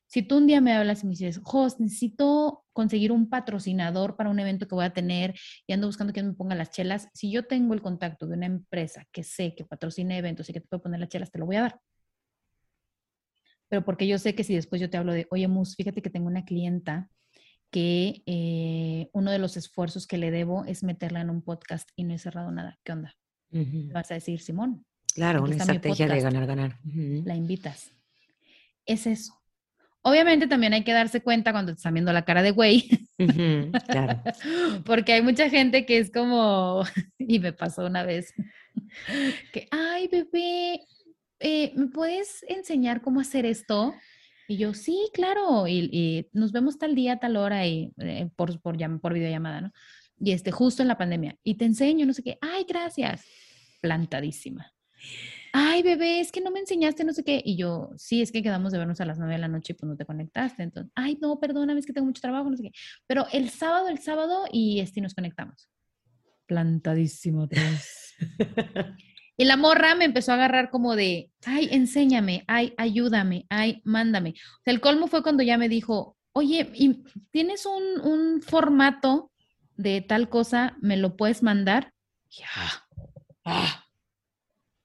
si tú un día me hablas y me dices, Jos, necesito conseguir un patrocinador para un evento que voy a tener y ando buscando que me ponga las chelas, si yo tengo el contacto de una empresa que sé que patrocina eventos y que te puede poner las chelas, te lo voy a dar pero porque yo sé que si después yo te hablo de, oye, Mus, fíjate que tengo una clienta que eh, uno de los esfuerzos que le debo es meterla en un podcast y no he cerrado nada. ¿Qué onda? Vas a decir, Simón. Claro, una estrategia de ganar, ganar. La invitas. Es eso. Obviamente también hay que darse cuenta cuando te están viendo la cara de güey. claro. [LAUGHS] Porque hay mucha gente que es como, [LAUGHS] y me pasó una vez, que, ay, bebé, eh, ¿me puedes enseñar cómo hacer esto? Y yo, sí, claro, y, nos vemos tal día, tal hora, y eh, por, por, por videollamada, ¿no? Y este, justo en la pandemia. Y te enseño, no sé qué, ay, gracias. Plantadísima. Ay, bebé, es que no me enseñaste, no sé qué. Y yo, sí, es que quedamos de vernos a las nueve de la noche y pues no te conectaste. Entonces, ay, no, perdóname, es que tengo mucho trabajo, no sé qué. Pero el sábado, el sábado, y este, nos conectamos. Plantadísimo [LAUGHS] Y la morra me empezó a agarrar como de, ay, enséñame, ay, ayúdame, ay, mándame. O sea, el colmo fue cuando ya me dijo, oye, ¿tienes un, formato de tal cosa? ¿Me lo puedes mandar? Ya. Ah.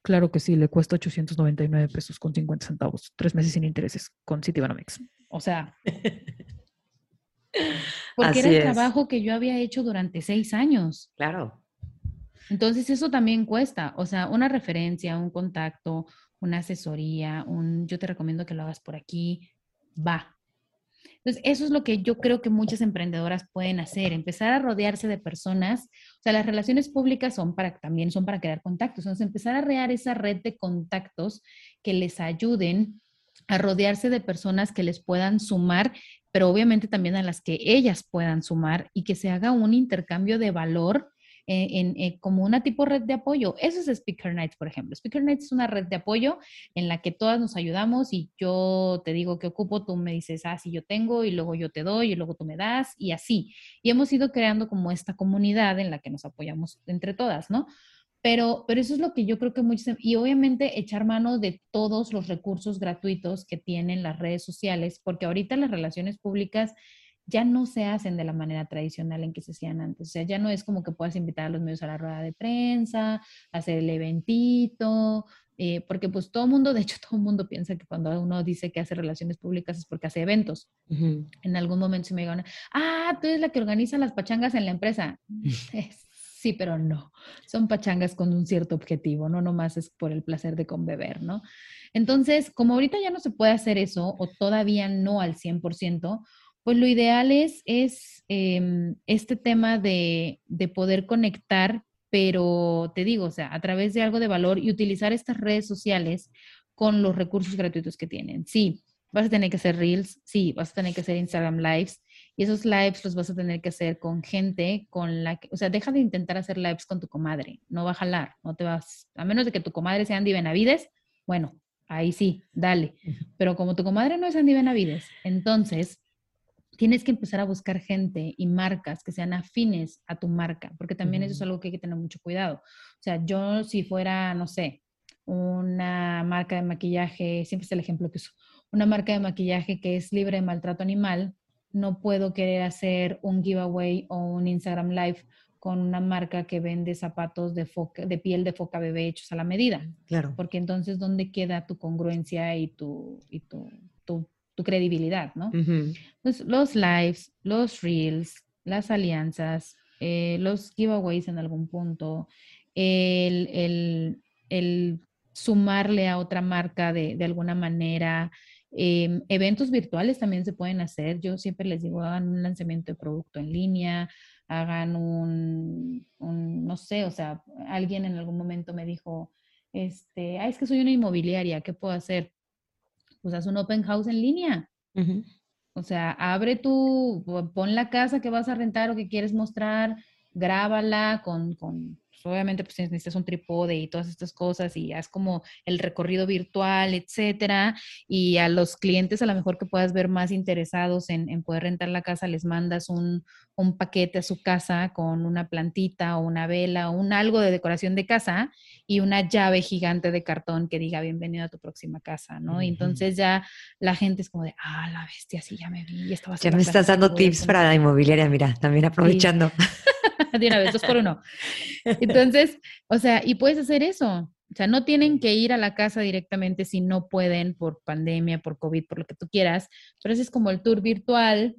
Claro que sí, le cuesta 899 pesos con 50 centavos, tres meses sin intereses con Citibanamex. O sea, [LAUGHS] porque era el trabajo que yo había hecho durante seis años. Claro. Entonces eso también cuesta, o sea, una referencia, un contacto, una asesoría, un yo te recomiendo que lo hagas por aquí, va. Entonces, eso es lo que yo creo que muchas emprendedoras pueden hacer, empezar a rodearse de personas. O sea, las relaciones públicas son para también son para crear contactos. Entonces, empezar a crear esa red de contactos que les ayuden a rodearse de personas que les puedan sumar, pero obviamente también a las que ellas puedan sumar y que se haga un intercambio de valor en, en, como una tipo red de apoyo. Eso es Speaker Nights, por ejemplo. Speaker Nights es una red de apoyo en la que todas nos ayudamos y yo te digo que ocupo, tú me dices, ah, sí, yo tengo, y luego yo te doy, y luego tú me das, y así. Y hemos ido creando como esta comunidad en la que nos apoyamos entre todas, ¿no? Pero, pero eso es lo que yo creo que muchos, y obviamente echar mano de todos los recursos gratuitos que tienen las redes sociales, porque ahorita las relaciones públicas ya no se hacen de la manera tradicional en que se hacían antes. O sea, ya no es como que puedas invitar a los medios a la rueda de prensa, hacer el eventito, eh, porque pues todo el mundo, de hecho [LAUGHS] todo el mundo piensa que cuando uno dice que hace relaciones públicas es porque hace eventos. En algún momento se me digan, ah, tú eres la que organiza las pachangas en la empresa. [LAUGHS] Sí, pero no. Son pachangas con un cierto objetivo, no nomás es por el placer de conbeber, ¿no? Entonces, como ahorita ya no se puede hacer eso, o todavía no al 100%, pues lo ideal es, es em, este tema de, de poder conectar, pero te digo, o sea, a través de algo de valor y utilizar estas redes sociales con los recursos gratuitos que tienen. Sí, vas a tener que hacer reels, sí, vas a tener que hacer Instagram lives, y esos lives los vas a tener que hacer con gente con la que, o sea, deja de intentar hacer lives con tu comadre, no va a jalar, no te vas, a menos de que tu comadre sea Andy Benavides, bueno, ahí sí, dale. Pero como tu comadre no es Andy Benavides, entonces tienes que empezar a buscar gente y marcas que sean afines a tu marca, porque también eso es algo que hay que tener mucho cuidado. O sea, yo si fuera, no sé, una marca de maquillaje, siempre es el ejemplo que uso, una marca de maquillaje que es libre de maltrato animal, no puedo querer hacer un giveaway o un Instagram Live con una marca que vende zapatos de, de piel de foca bebé hechos a la medida. Claro. Porque entonces, ¿dónde queda tu congruencia y tu, y tu, tu, credibilidad, no? los lives, los reels, las alianzas, eh, los giveaways en algún punto, el, el, el sumarle a otra marca de, de alguna manera, Em, eventos virtuales también se pueden hacer. Yo siempre les digo, hagan un lanzamiento de producto en línea, hagan un, no sé, o sea, alguien en algún momento me dijo, este, ah, es que soy una inmobiliaria, ¿qué puedo hacer? Pues haz un open house en línea. O sea, abre tu, pon la casa que vas a rentar o que quieres mostrar, grábala con, con obviamente pues necesitas un trípode y todas estas cosas y haz como el recorrido virtual, etcétera, y a los clientes a lo mejor que puedas ver más interesados en, en poder rentar la casa, les mandas un, un, paquete a su casa con una plantita o una vela o un algo de decoración de casa y una llave gigante de cartón que diga bienvenido a tu próxima casa, ¿no? Entonces ya la gente es como de, ah, la bestia, sí, ya me vi, estaba Ya me estás dando tips para la inmobiliaria, mira, también aprovechando. [LAUGHS] de una vez, dos por uno. [LAUGHS] Entonces, o sea, y puedes hacer eso. O sea, no tienen que ir a la casa directamente si no pueden por pandemia, por COVID, por lo que tú quieras, pero ese es como el tour virtual,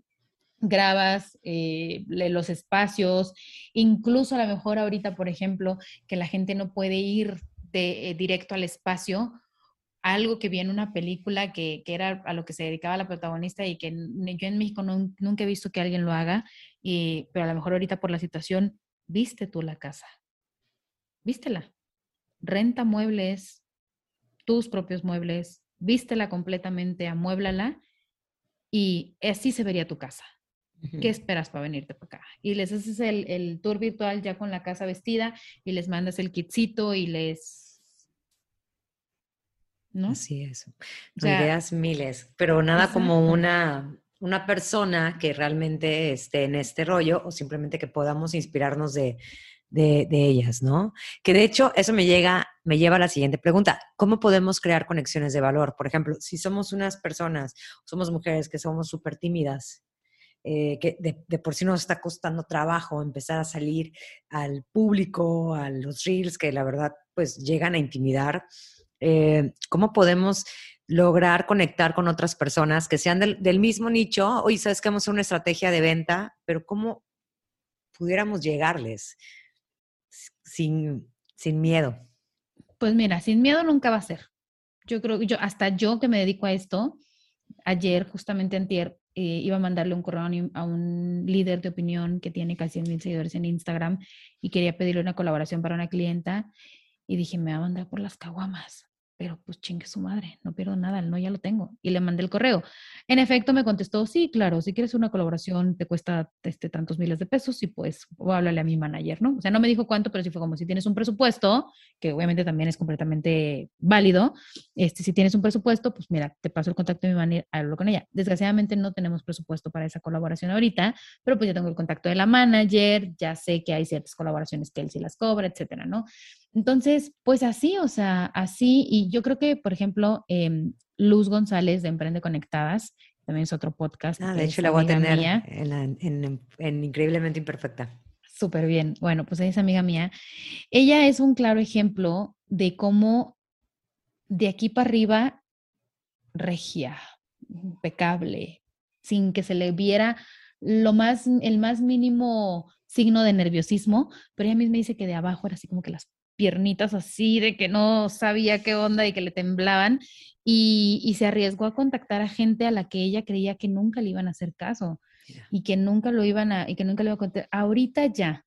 grabas eh, los espacios, incluso a lo mejor ahorita, por ejemplo, que la gente no puede ir de, eh, directo al espacio, algo que vi en una película que, que, era a lo que se dedicaba la protagonista y que yo en México nunca he visto que alguien lo haga, y, pero a lo mejor ahorita por la situación, viste tú la casa, vístela, renta muebles, tus propios muebles, vístela completamente, amuéblala y así se vería tu casa. ¿Qué esperas para venirte para acá? Y les haces el, el, tour virtual ya con la casa vestida y les mandas el kitcito y les... ¿No? Así es. ideas miles, pero nada como una una persona que realmente esté en este rollo o simplemente que podamos inspirarnos de, ellas, ¿no? Que de hecho eso me, llega, me lleva a la siguiente pregunta. ¿Cómo podemos crear conexiones de valor? Por ejemplo, si somos unas personas, somos mujeres que somos súper tímidas, eh, que de, por sí nos está costando trabajo empezar a salir al público, a los reels, que la verdad pues llegan a intimidar. Eh, ¿Cómo podemos lograr conectar con otras personas que sean del, mismo nicho. Hoy sabes que vamos a una estrategia de venta, pero ¿cómo pudiéramos llegarles sin, sin miedo? Pues mira, sin miedo nunca va a ser. Yo creo que yo, hasta yo que me dedico a esto, ayer, justamente antier, eh, iba a mandarle un correo a un líder de opinión que tiene casi mil seguidores en Instagram y quería pedirle una colaboración para una clienta y dije, me va a mandar por las caguamas pero pues chingue su madre, no pierdo nada, el no ya lo tengo. Y le mandé el correo. En efecto, me contestó, sí, claro, si quieres una colaboración te cuesta este, tantos miles de pesos y pues o háblale a mi manager, ¿no? O sea, no me dijo cuánto, pero sí fue como si tienes un presupuesto, que obviamente también es completamente válido, este, si tienes un presupuesto, pues mira, te paso el contacto de mi manager, hablo con ella. Desgraciadamente no tenemos presupuesto para esa colaboración ahorita, pero pues ya tengo el contacto de la manager, ya sé que hay ciertas colaboraciones que él sí las cobra, etcétera, ¿no? Entonces, pues así, o sea, así, y yo creo que, por ejemplo, em, Luz González de Emprende Conectadas, también es otro podcast. Ah, de hecho la voy a tener en, en, Increíblemente Imperfecta. Súper bien. Bueno, pues ella es amiga mía. Ella es un claro ejemplo de cómo de aquí para arriba, regia, impecable, sin que se le viera lo más, el más mínimo signo de nerviosismo, pero ella misma dice que de abajo era así como que las piernitas así de que no sabía qué onda y que le temblaban y, se arriesgó a contactar a gente a la que ella creía que nunca le iban a hacer caso y que nunca lo iban a, y que nunca le iban a contestar. Ahorita ya,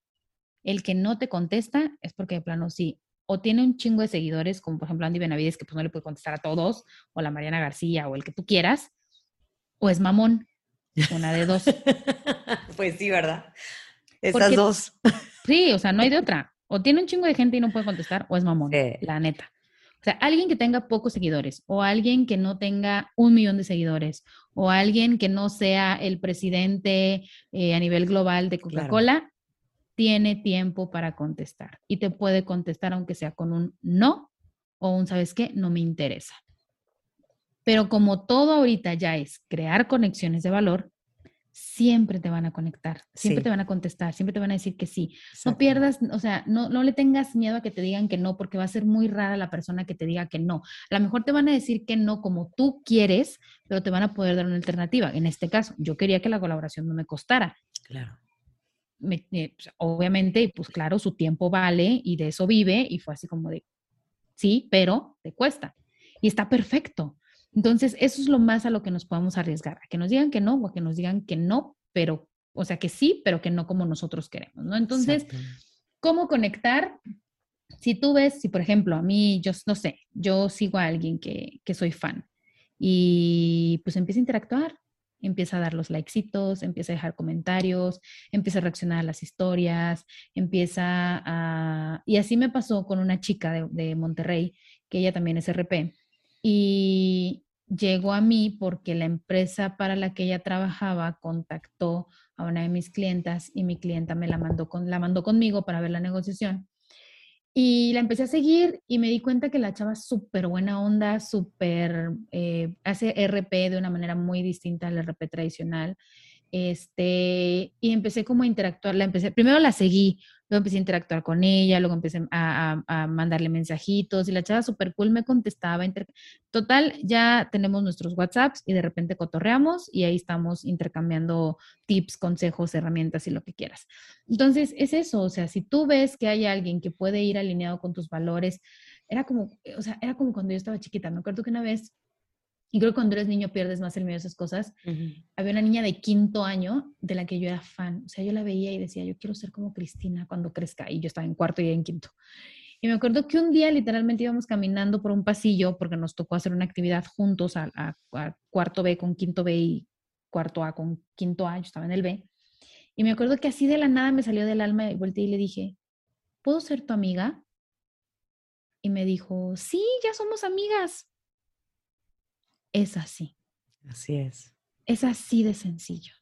el que no te contesta es porque de plano sí, o tiene un chingo de seguidores, como por ejemplo Andy Benavides, que pues no le puede contestar a todos, o la Mariana García, o el que tú quieras, o es mamón, una de dos. [LAUGHS] pues sí, ¿verdad? Esas dos. Sí, o sea, no hay de otra. O tiene un chingo de gente y no puede contestar, o es mamón, la neta. O sea, alguien que tenga pocos seguidores, o alguien que no tenga un millón de seguidores, o alguien que no sea el presidente eh, a nivel global de Coca-Cola, tiene tiempo para contestar. Y te puede contestar aunque sea con un no o un, ¿sabes qué? No me interesa. Pero como todo ahorita ya es crear conexiones de valor, siempre te van a conectar, siempre te van a contestar, siempre te van a decir que sí. No pierdas, o sea, no, no le tengas miedo a que te digan que no, porque va a ser muy rara la persona que te diga que no. A lo mejor te van a decir que no como tú quieres, pero te van a poder dar una alternativa. En este caso, yo quería que la colaboración no me costara. Claro. Eh, pues, obviamente, pues claro, su tiempo vale y de eso vive y fue así como de, sí, pero te cuesta. Y está perfecto. Entonces, eso es lo más a lo que nos podemos arriesgar, a que nos digan que no o a que nos digan que no, pero, o sea, que sí, pero que no como nosotros queremos, ¿no? Entonces, ¿cómo conectar? Si tú ves, si por ejemplo, a mí, yo no sé, yo sigo a alguien que, que soy fan y pues empieza a interactuar, empieza a dar los likecitos, empieza a dejar comentarios, empieza a reaccionar a las historias, empieza a... Y así me pasó con una chica de, de Monterrey, que ella también es RP, y, llegó a mí porque la empresa para la que ella trabajaba contactó a una de mis clientas y mi clienta me la mandó, con, la mandó conmigo para ver la negociación. Y la empecé a seguir y me di cuenta que la chava súper buena onda, súper, eh, hace RP de una manera muy distinta al RP tradicional. Este, y empecé como a interactuar, empecé, primero la seguí, luego empecé a interactuar con ella, luego empecé a, mandarle mensajitos y la chava súper cool me contestaba. Total, ya tenemos nuestros WhatsApps y de repente cotorreamos y ahí estamos intercambiando tips, consejos, herramientas y lo que quieras. Entonces, es eso, o sea, si tú ves que hay alguien que puede ir alineado con tus valores, era como, o sea, era como cuando yo estaba chiquita, me acuerdo que una vez y creo que cuando eres niño pierdes más el miedo a esas cosas. Había una niña de quinto año de la que yo era fan. O sea, yo la veía y decía, yo quiero ser como Cristina cuando crezca. Y yo estaba en cuarto y en quinto. Y me acuerdo que un día literalmente íbamos caminando por un pasillo porque nos tocó hacer una actividad juntos a, cuarto B con quinto B y cuarto A con quinto A. Yo estaba en el B. Y me acuerdo que así de la nada me salió del alma y volteé y le dije, ¿puedo ser tu amiga? Y me dijo, sí, ya somos amigas es así. Así es. Es así de sencillo.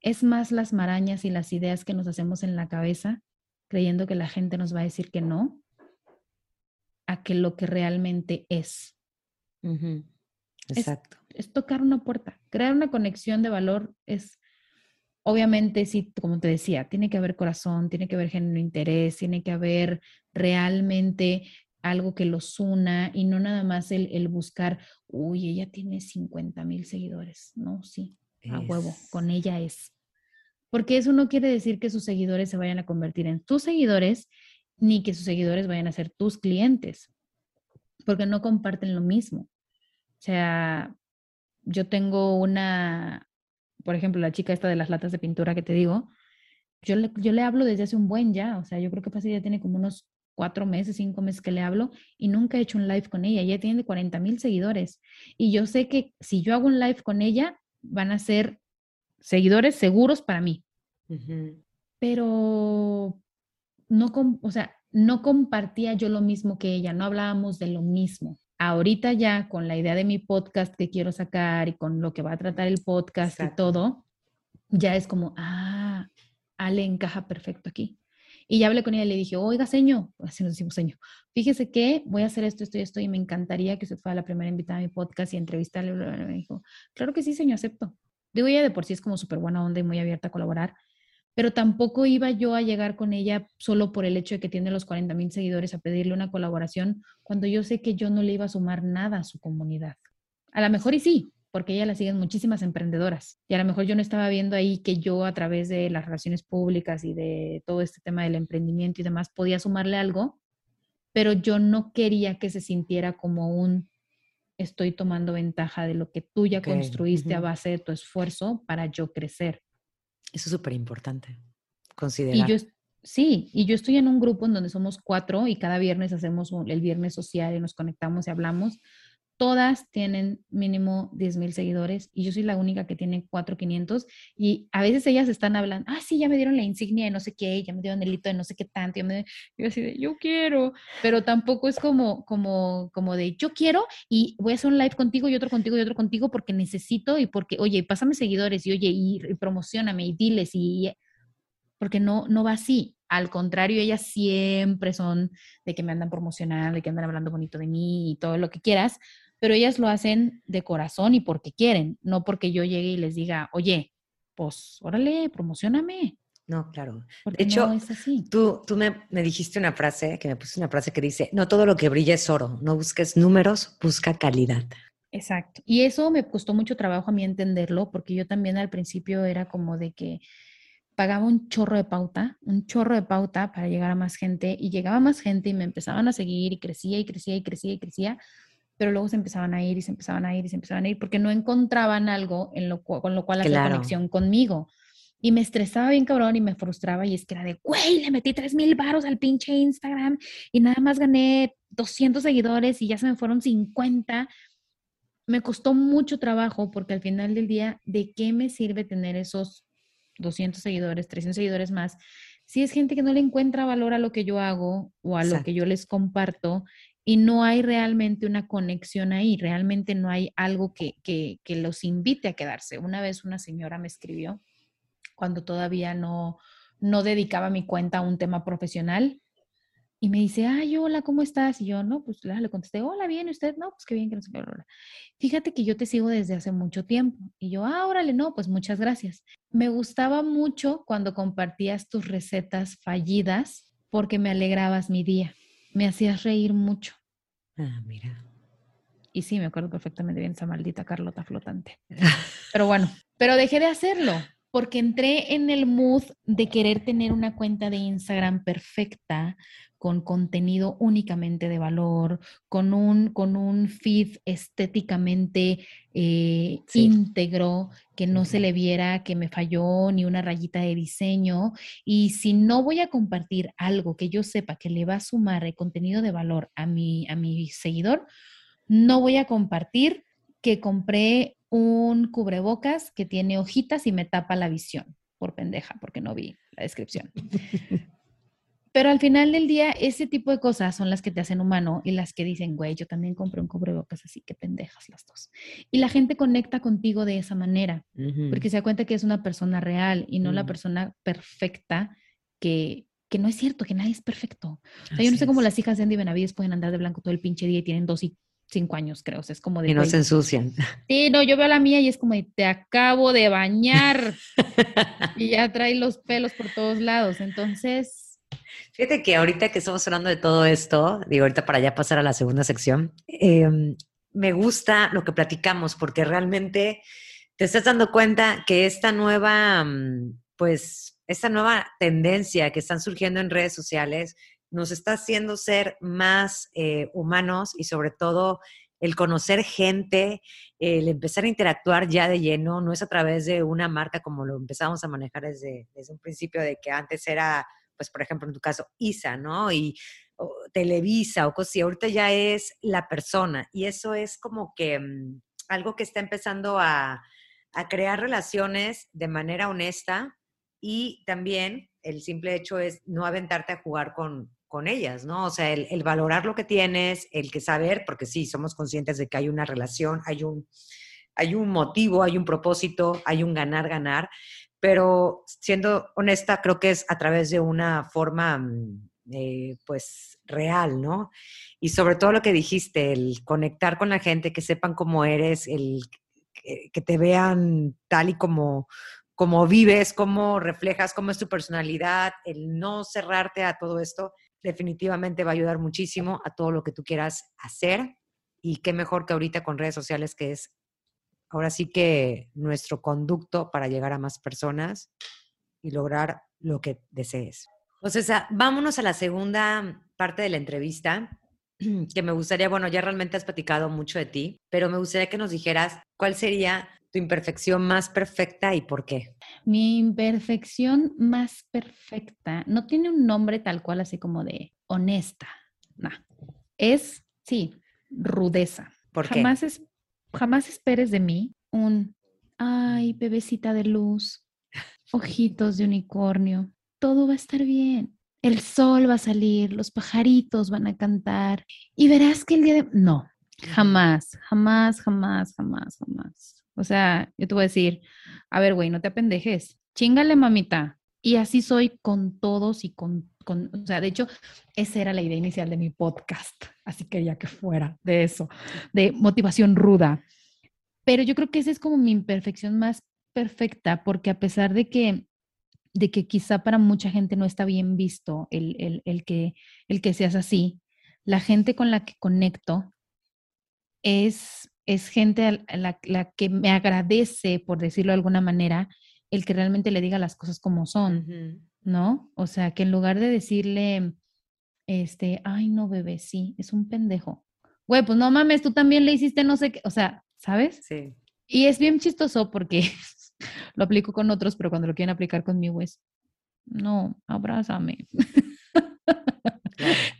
Es más las marañas y las ideas que nos hacemos en la cabeza creyendo que la gente nos va a decir que no, a que lo que realmente es. Exacto. Es, tocar una puerta. Crear una conexión de valor es, obviamente, sí, como te decía, tiene que haber corazón, tiene que haber genuino interés, tiene que haber realmente algo que los una y no nada más el, buscar, uy, ella tiene 50 mil seguidores. No, sí, a huevo, con ella es. Porque eso no quiere decir que sus seguidores se vayan a convertir en tus seguidores, ni que sus seguidores vayan a ser tus clientes, porque no comparten lo mismo. O sea, yo tengo una, por ejemplo, la chica esta de las latas de pintura que te digo, yo le, yo le hablo desde hace un buen ya, o sea, yo creo que ya tiene como unos cuatro meses, cinco meses que le hablo y nunca he hecho un live con ella. Ella tiene 40 mil seguidores. Y yo sé que si yo hago un live con ella, van a ser seguidores seguros para mí. Pero no, o sea, no compartía yo lo mismo que ella, no hablábamos de lo mismo. Ahorita ya con la idea de mi podcast que quiero sacar y con lo que va a tratar el podcast y todo, ya es como, ah, Ale encaja perfecto aquí. Y ya hablé con ella y le dije, oiga, señor, así nos decimos señor, fíjese que voy a hacer esto, esto y esto, y me encantaría que usted fuera la primera invitada a mi podcast y entrevistarle. Me dijo, claro que sí, señor, acepto. Digo, ella de por sí es como súper buena onda y muy abierta a colaborar, pero tampoco iba yo a llegar con ella solo por el hecho de que tiene los 40 mil seguidores a pedirle una colaboración, cuando yo sé que yo no le iba a sumar nada a su comunidad. A lo mejor y sí, porque ella la siguen muchísimas emprendedoras. Y a lo mejor yo no estaba viendo ahí que yo a través de las relaciones públicas y de todo este tema del emprendimiento y demás podía sumarle algo, pero yo no quería que se sintiera como un estoy tomando ventaja de lo que tú ya construiste a base de tu esfuerzo para yo crecer. Eso es súper importante, considerar. Y yo, sí, y yo estoy en un grupo en donde somos cuatro y cada viernes hacemos el viernes social y nos conectamos y hablamos todas tienen mínimo 10 mil seguidores y yo soy la única que tiene 4,500 y a veces ellas están hablando, ah, sí, ya me dieron la insignia de no sé qué, ya me dieron el hito de no sé qué tanto, yo, me, así de, yo quiero, pero tampoco es como, como, como de, yo quiero y voy a hacer un live contigo y otro contigo y otro contigo porque necesito y porque, oye, pásame seguidores y oye, y, y promocioname y diles y, porque no, no va así. Al contrario, ellas siempre son de que me andan promocionando, de que andan hablando bonito de mí y todo lo que quieras, pero ellas lo hacen de corazón y porque quieren, no porque yo llegue y les diga, oye, pues órale, promocioname. No, claro. de hecho, es así. tú, tú me, me, dijiste una frase, que me puse una frase que dice, no todo lo que brilla es oro, no busques números, busca calidad. Exacto. Y eso me costó mucho trabajo a mí entenderlo, porque yo también al principio era como de que pagaba un chorro de pauta, un chorro de pauta para llegar a más gente y llegaba más gente y me empezaban a seguir y crecía y crecía y crecía y crecía pero luego se empezaban a ir y se empezaban a ir y se empezaban a ir porque no encontraban algo en lo con lo cual hacía conexión conmigo. Y me estresaba bien cabrón y me frustraba y es que era de, güey, le metí 3 mil baros al pinche Instagram y nada más gané 200 seguidores y ya se me fueron 50. Me costó mucho trabajo porque al final del día, ¿de qué me sirve tener esos 200 seguidores, 300 seguidores más? Si es gente que no le encuentra valor a lo que yo hago o a lo que yo les comparto y no hay realmente una conexión ahí, realmente no hay algo que, que, que, los invite a quedarse. Una vez una señora me escribió cuando todavía no, no dedicaba mi cuenta a un tema profesional y me dice, ay, hola, ¿cómo estás? Y yo, no, pues le contesté, hola, bien, usted? No, pues qué bien que no sé qué. Fíjate que yo te sigo desde hace mucho tiempo. Y yo, ah, órale, no, pues muchas gracias. Me gustaba mucho cuando compartías tus recetas fallidas porque me alegrabas mi día me hacías reír mucho. Ah, mira. Y sí, me acuerdo perfectamente bien esa maldita Carlota flotante. [LAUGHS] Pero bueno, pero dejé de hacerlo porque entré en el mood de querer tener una cuenta de Instagram perfecta, con contenido únicamente de valor, con un, con un feed estéticamente eh, íntegro, que no se le viera que me falló ni una rayita de diseño. Y si no voy a compartir algo que yo sepa que le va a sumar el contenido de valor a mi, a mi seguidor, no voy a compartir que compré un cubrebocas que tiene hojitas y me tapa la visión, por pendeja, porque no vi la descripción. [LAUGHS] Pero al final del día, ese tipo de cosas son las que te hacen humano y las que dicen, güey, yo también compré un cubrebocas así, que pendejas las dos. Y la gente conecta contigo de esa manera, porque se da cuenta que es una persona real y no la persona perfecta que, que no es cierto, que nadie es perfecto. O sea, yo no sé cómo las hijas de Andy Benavides pueden andar de blanco todo el pinche día y tienen dos y cinco años, creo. O sea, es como de. Y no se ensucian. Sí, no, yo veo a la mía y es como de, te acabo de bañar. [LAUGHS] y ya trae los pelos por todos lados. Entonces, Fíjate que ahorita que estamos hablando de todo esto, digo ahorita para ya pasar a la segunda sección, em, me gusta lo que platicamos porque realmente te estás dando cuenta que esta nueva, mm, pues, esta nueva tendencia que están surgiendo en redes sociales nos está haciendo ser más eh, humanos y sobre todo el conocer gente, el empezar a interactuar ya de lleno, no es a través de una marca como lo empezamos a manejar desde, desde un principio, de que antes era pues por ejemplo en tu caso, Isa, ¿no? Y Televisa o cosas ahorita ya es la persona y eso es como que mm, algo que está empezando a, a crear relaciones de manera honesta y también el simple hecho es no aventarte a jugar con, con ellas, ¿no? O sea, el, el, valorar lo que tienes, el que saber, porque sí, somos conscientes de que hay una relación, hay un, hay un motivo, hay un propósito, hay un ganar, ganar, pero siendo honesta, creo que es a través de una forma, mm, eh, pues, real, ¿no? Y sobre todo lo que dijiste, el conectar con la gente, que sepan cómo eres, el que te vean tal y como, como vives, cómo reflejas, cómo es tu personalidad, el no cerrarte a todo esto, definitivamente va a ayudar muchísimo a todo lo que tú quieras hacer. Y qué mejor que ahorita con redes sociales, que es ahora sí que nuestro conducto para llegar a más personas y lograr lo que desees. Entonces, vámonos a la segunda parte de la entrevista, que me gustaría, bueno, ya realmente has platicado mucho de ti, pero me gustaría que nos dijeras cuál sería tu imperfección más perfecta y por qué. Mi imperfección más perfecta no tiene un nombre tal cual así como de honesta, no. Es, sí, rudeza. ¿Por qué? Jamás es jamás esperes de mí un, ay, bebecita de luz, ojitos de unicornio, todo va a estar bien. El sol va a salir, los pajaritos van a cantar y verás que el día de... No, jamás, jamás, jamás, jamás, jamás. O sea, yo te voy a decir, a ver, güey, no te apendejes, chingale, mamita. Y así soy con todos y con, con, o sea, de hecho, esa era la idea inicial de mi podcast. Así quería que fuera de eso, de motivación ruda. Pero yo creo que esa es como mi imperfección más perfecta, porque a pesar de que, de que quizá para mucha gente no está bien visto el, el, el que, el que seas así, la gente con la que conecto es, es gente la, la, que me agradece, por decirlo de alguna manera, el que realmente le diga las cosas como son, ¿no? O sea, que en lugar de decirle, este, ay, no, bebé, sí, es un pendejo. Güey, pues no mames, tú también le hiciste no sé qué, o sea, ¿sabes? Sí. Y es bien chistoso porque [LAUGHS] lo aplico con otros, pero cuando lo quieren aplicar conmigo es, no, abrázame. [LAUGHS]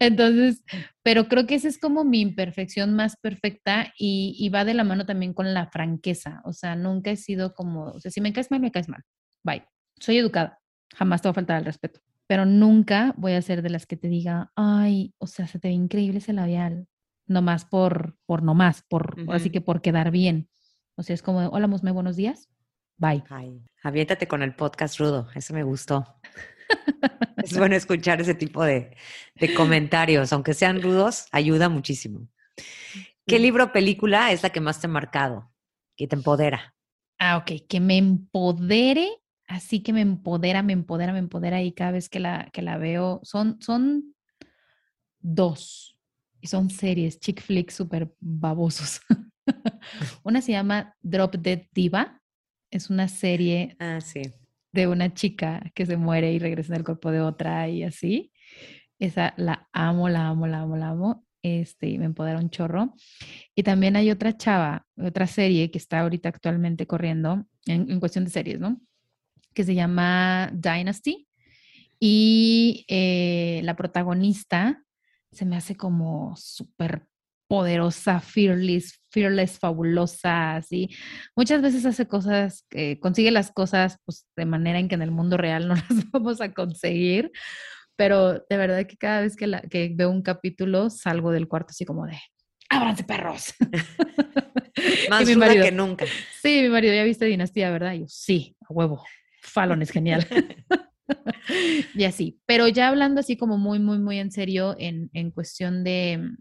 Entonces, pero creo que esa es como mi imperfección más perfecta y, y, va de la mano también con la franqueza. O sea, nunca he sido como, o sea, si me caes mal, me caes mal. Bye. Soy educada. Jamás te va a faltar el respeto pero nunca voy a ser de las que te diga, ay, o sea, se te ve increíble ese labial, nomás por, por nomás, por, así que por quedar bien. O sea, es como, hola, Musme, buenos días, bye. Ay, aviéntate con el podcast rudo, eso me gustó. Es bueno escuchar ese tipo de, de comentarios, aunque sean rudos, ayuda muchísimo. ¿Qué libro o película es la que más te ha marcado, que te empodera? Ah, ok, que me empodere así que me empodera, me empodera, me empodera y cada vez que la, que la veo, son, son dos y son series, chick flicks súper babosos. [LAUGHS] una se llama Drop Dead Diva, es una serie ah, sí. De una chica que se muere y regresa en el cuerpo de otra y así. Esa la amo, la amo, la amo, la amo. Este, me empodera un chorro. Y también hay otra chava, otra serie que está ahorita actualmente corriendo en cuestión de series, ¿no? que se llama Dynasty y eh, la protagonista se me hace como súper poderosa, fearless, fearless, fabulosa, así. Muchas veces hace cosas, consigue las cosas pues, de manera en que en el mundo real no [LAUGHS] las vamos a conseguir, pero de verdad que cada vez que, la, que veo un capítulo salgo del cuarto así como de, ábranse perros. [LAUGHS] Más mi marido, que nunca. Sí, mi marido, ya viste Dinastía, ¿verdad? Y yo, sí, a huevo. Fallon es genial. [LAUGHS] y así. Pero ya hablando así como muy, muy, muy en serio en, en cuestión de,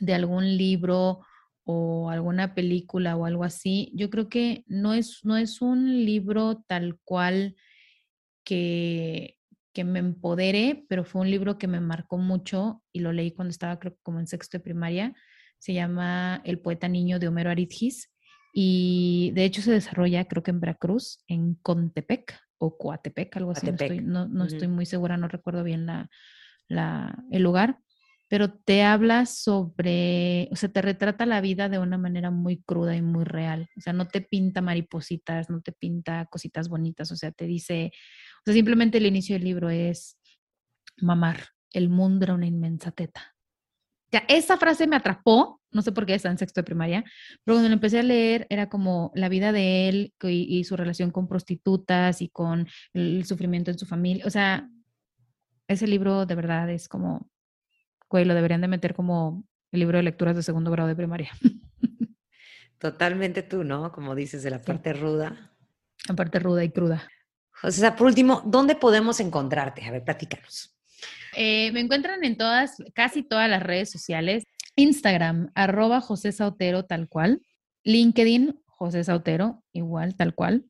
de algún libro o alguna película o algo así, yo creo que no es, no es un libro tal cual que, que me empodere, pero fue un libro que me marcó mucho y lo leí cuando estaba creo como en sexto de primaria. Se llama El poeta niño de Homero Aridgis y de hecho se desarrolla creo que en Veracruz, en Contepec o Coatepec, algo así, no, estoy, muy segura, no recuerdo bien la, la, el lugar, pero te habla sobre, o sea, te retrata la vida de una manera muy cruda y muy real, o sea, no te pinta maripositas, no te pinta cositas bonitas, o sea, te dice, o sea, simplemente el inicio del libro es mamar, el mundo era una inmensa teta. Ya, esa frase me atrapó, no sé por qué está en sexto de primaria, pero cuando lo empecé a leer era como la vida de él y, y su relación con prostitutas y con el sufrimiento en su familia. O sea, ese libro de verdad es como, güey, lo deberían de meter como el libro de lecturas de segundo grado de primaria. [LAUGHS] Totalmente tú, ¿no? Como dices, de la parte ruda. La parte ruda y cruda. O sea, por último, ¿dónde podemos encontrarte? A ver, platícanos. Eh, me encuentran en todas, casi todas las redes sociales. Instagram, arroba José Sautero, tal cual. LinkedIn, José Sautero, igual, tal cual.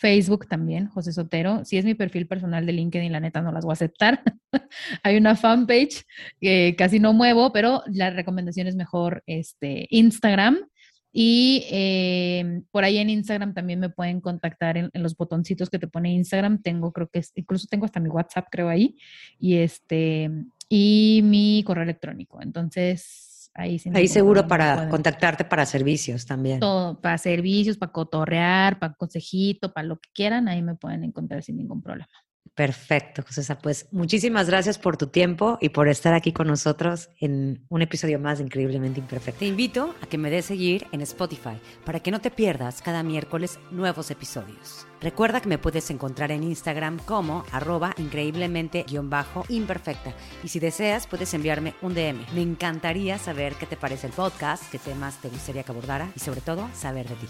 Facebook también, José Sotero. Si es mi perfil personal de LinkedIn, la neta no las voy a aceptar. [LAUGHS] Hay una fanpage que casi no muevo, pero la recomendación es mejor este, Instagram. Y eh, por ahí en Instagram también me pueden contactar en, en, los botoncitos que te pone Instagram. Tengo, creo que es, incluso tengo hasta mi WhatsApp, creo ahí. Y este, y mi correo electrónico. Entonces, Ahí, Ahí seguro para contactarte para servicios también. Todo, para servicios, para cotorrear, para consejito, para lo que quieran, ahí me pueden encontrar sin ningún problema. Perfecto, José. Pues muchísimas gracias por tu tiempo y por estar aquí con nosotros en un episodio más de Increíblemente Imperfecto. Te invito a que me des seguir en Spotify para que no te pierdas cada miércoles nuevos episodios. Recuerda que me puedes encontrar en Instagram como arroba increíblemente-imperfecta. Y si deseas, puedes enviarme un DM. Me encantaría saber qué te parece el podcast, qué temas te gustaría que abordara y sobre todo saber de ti.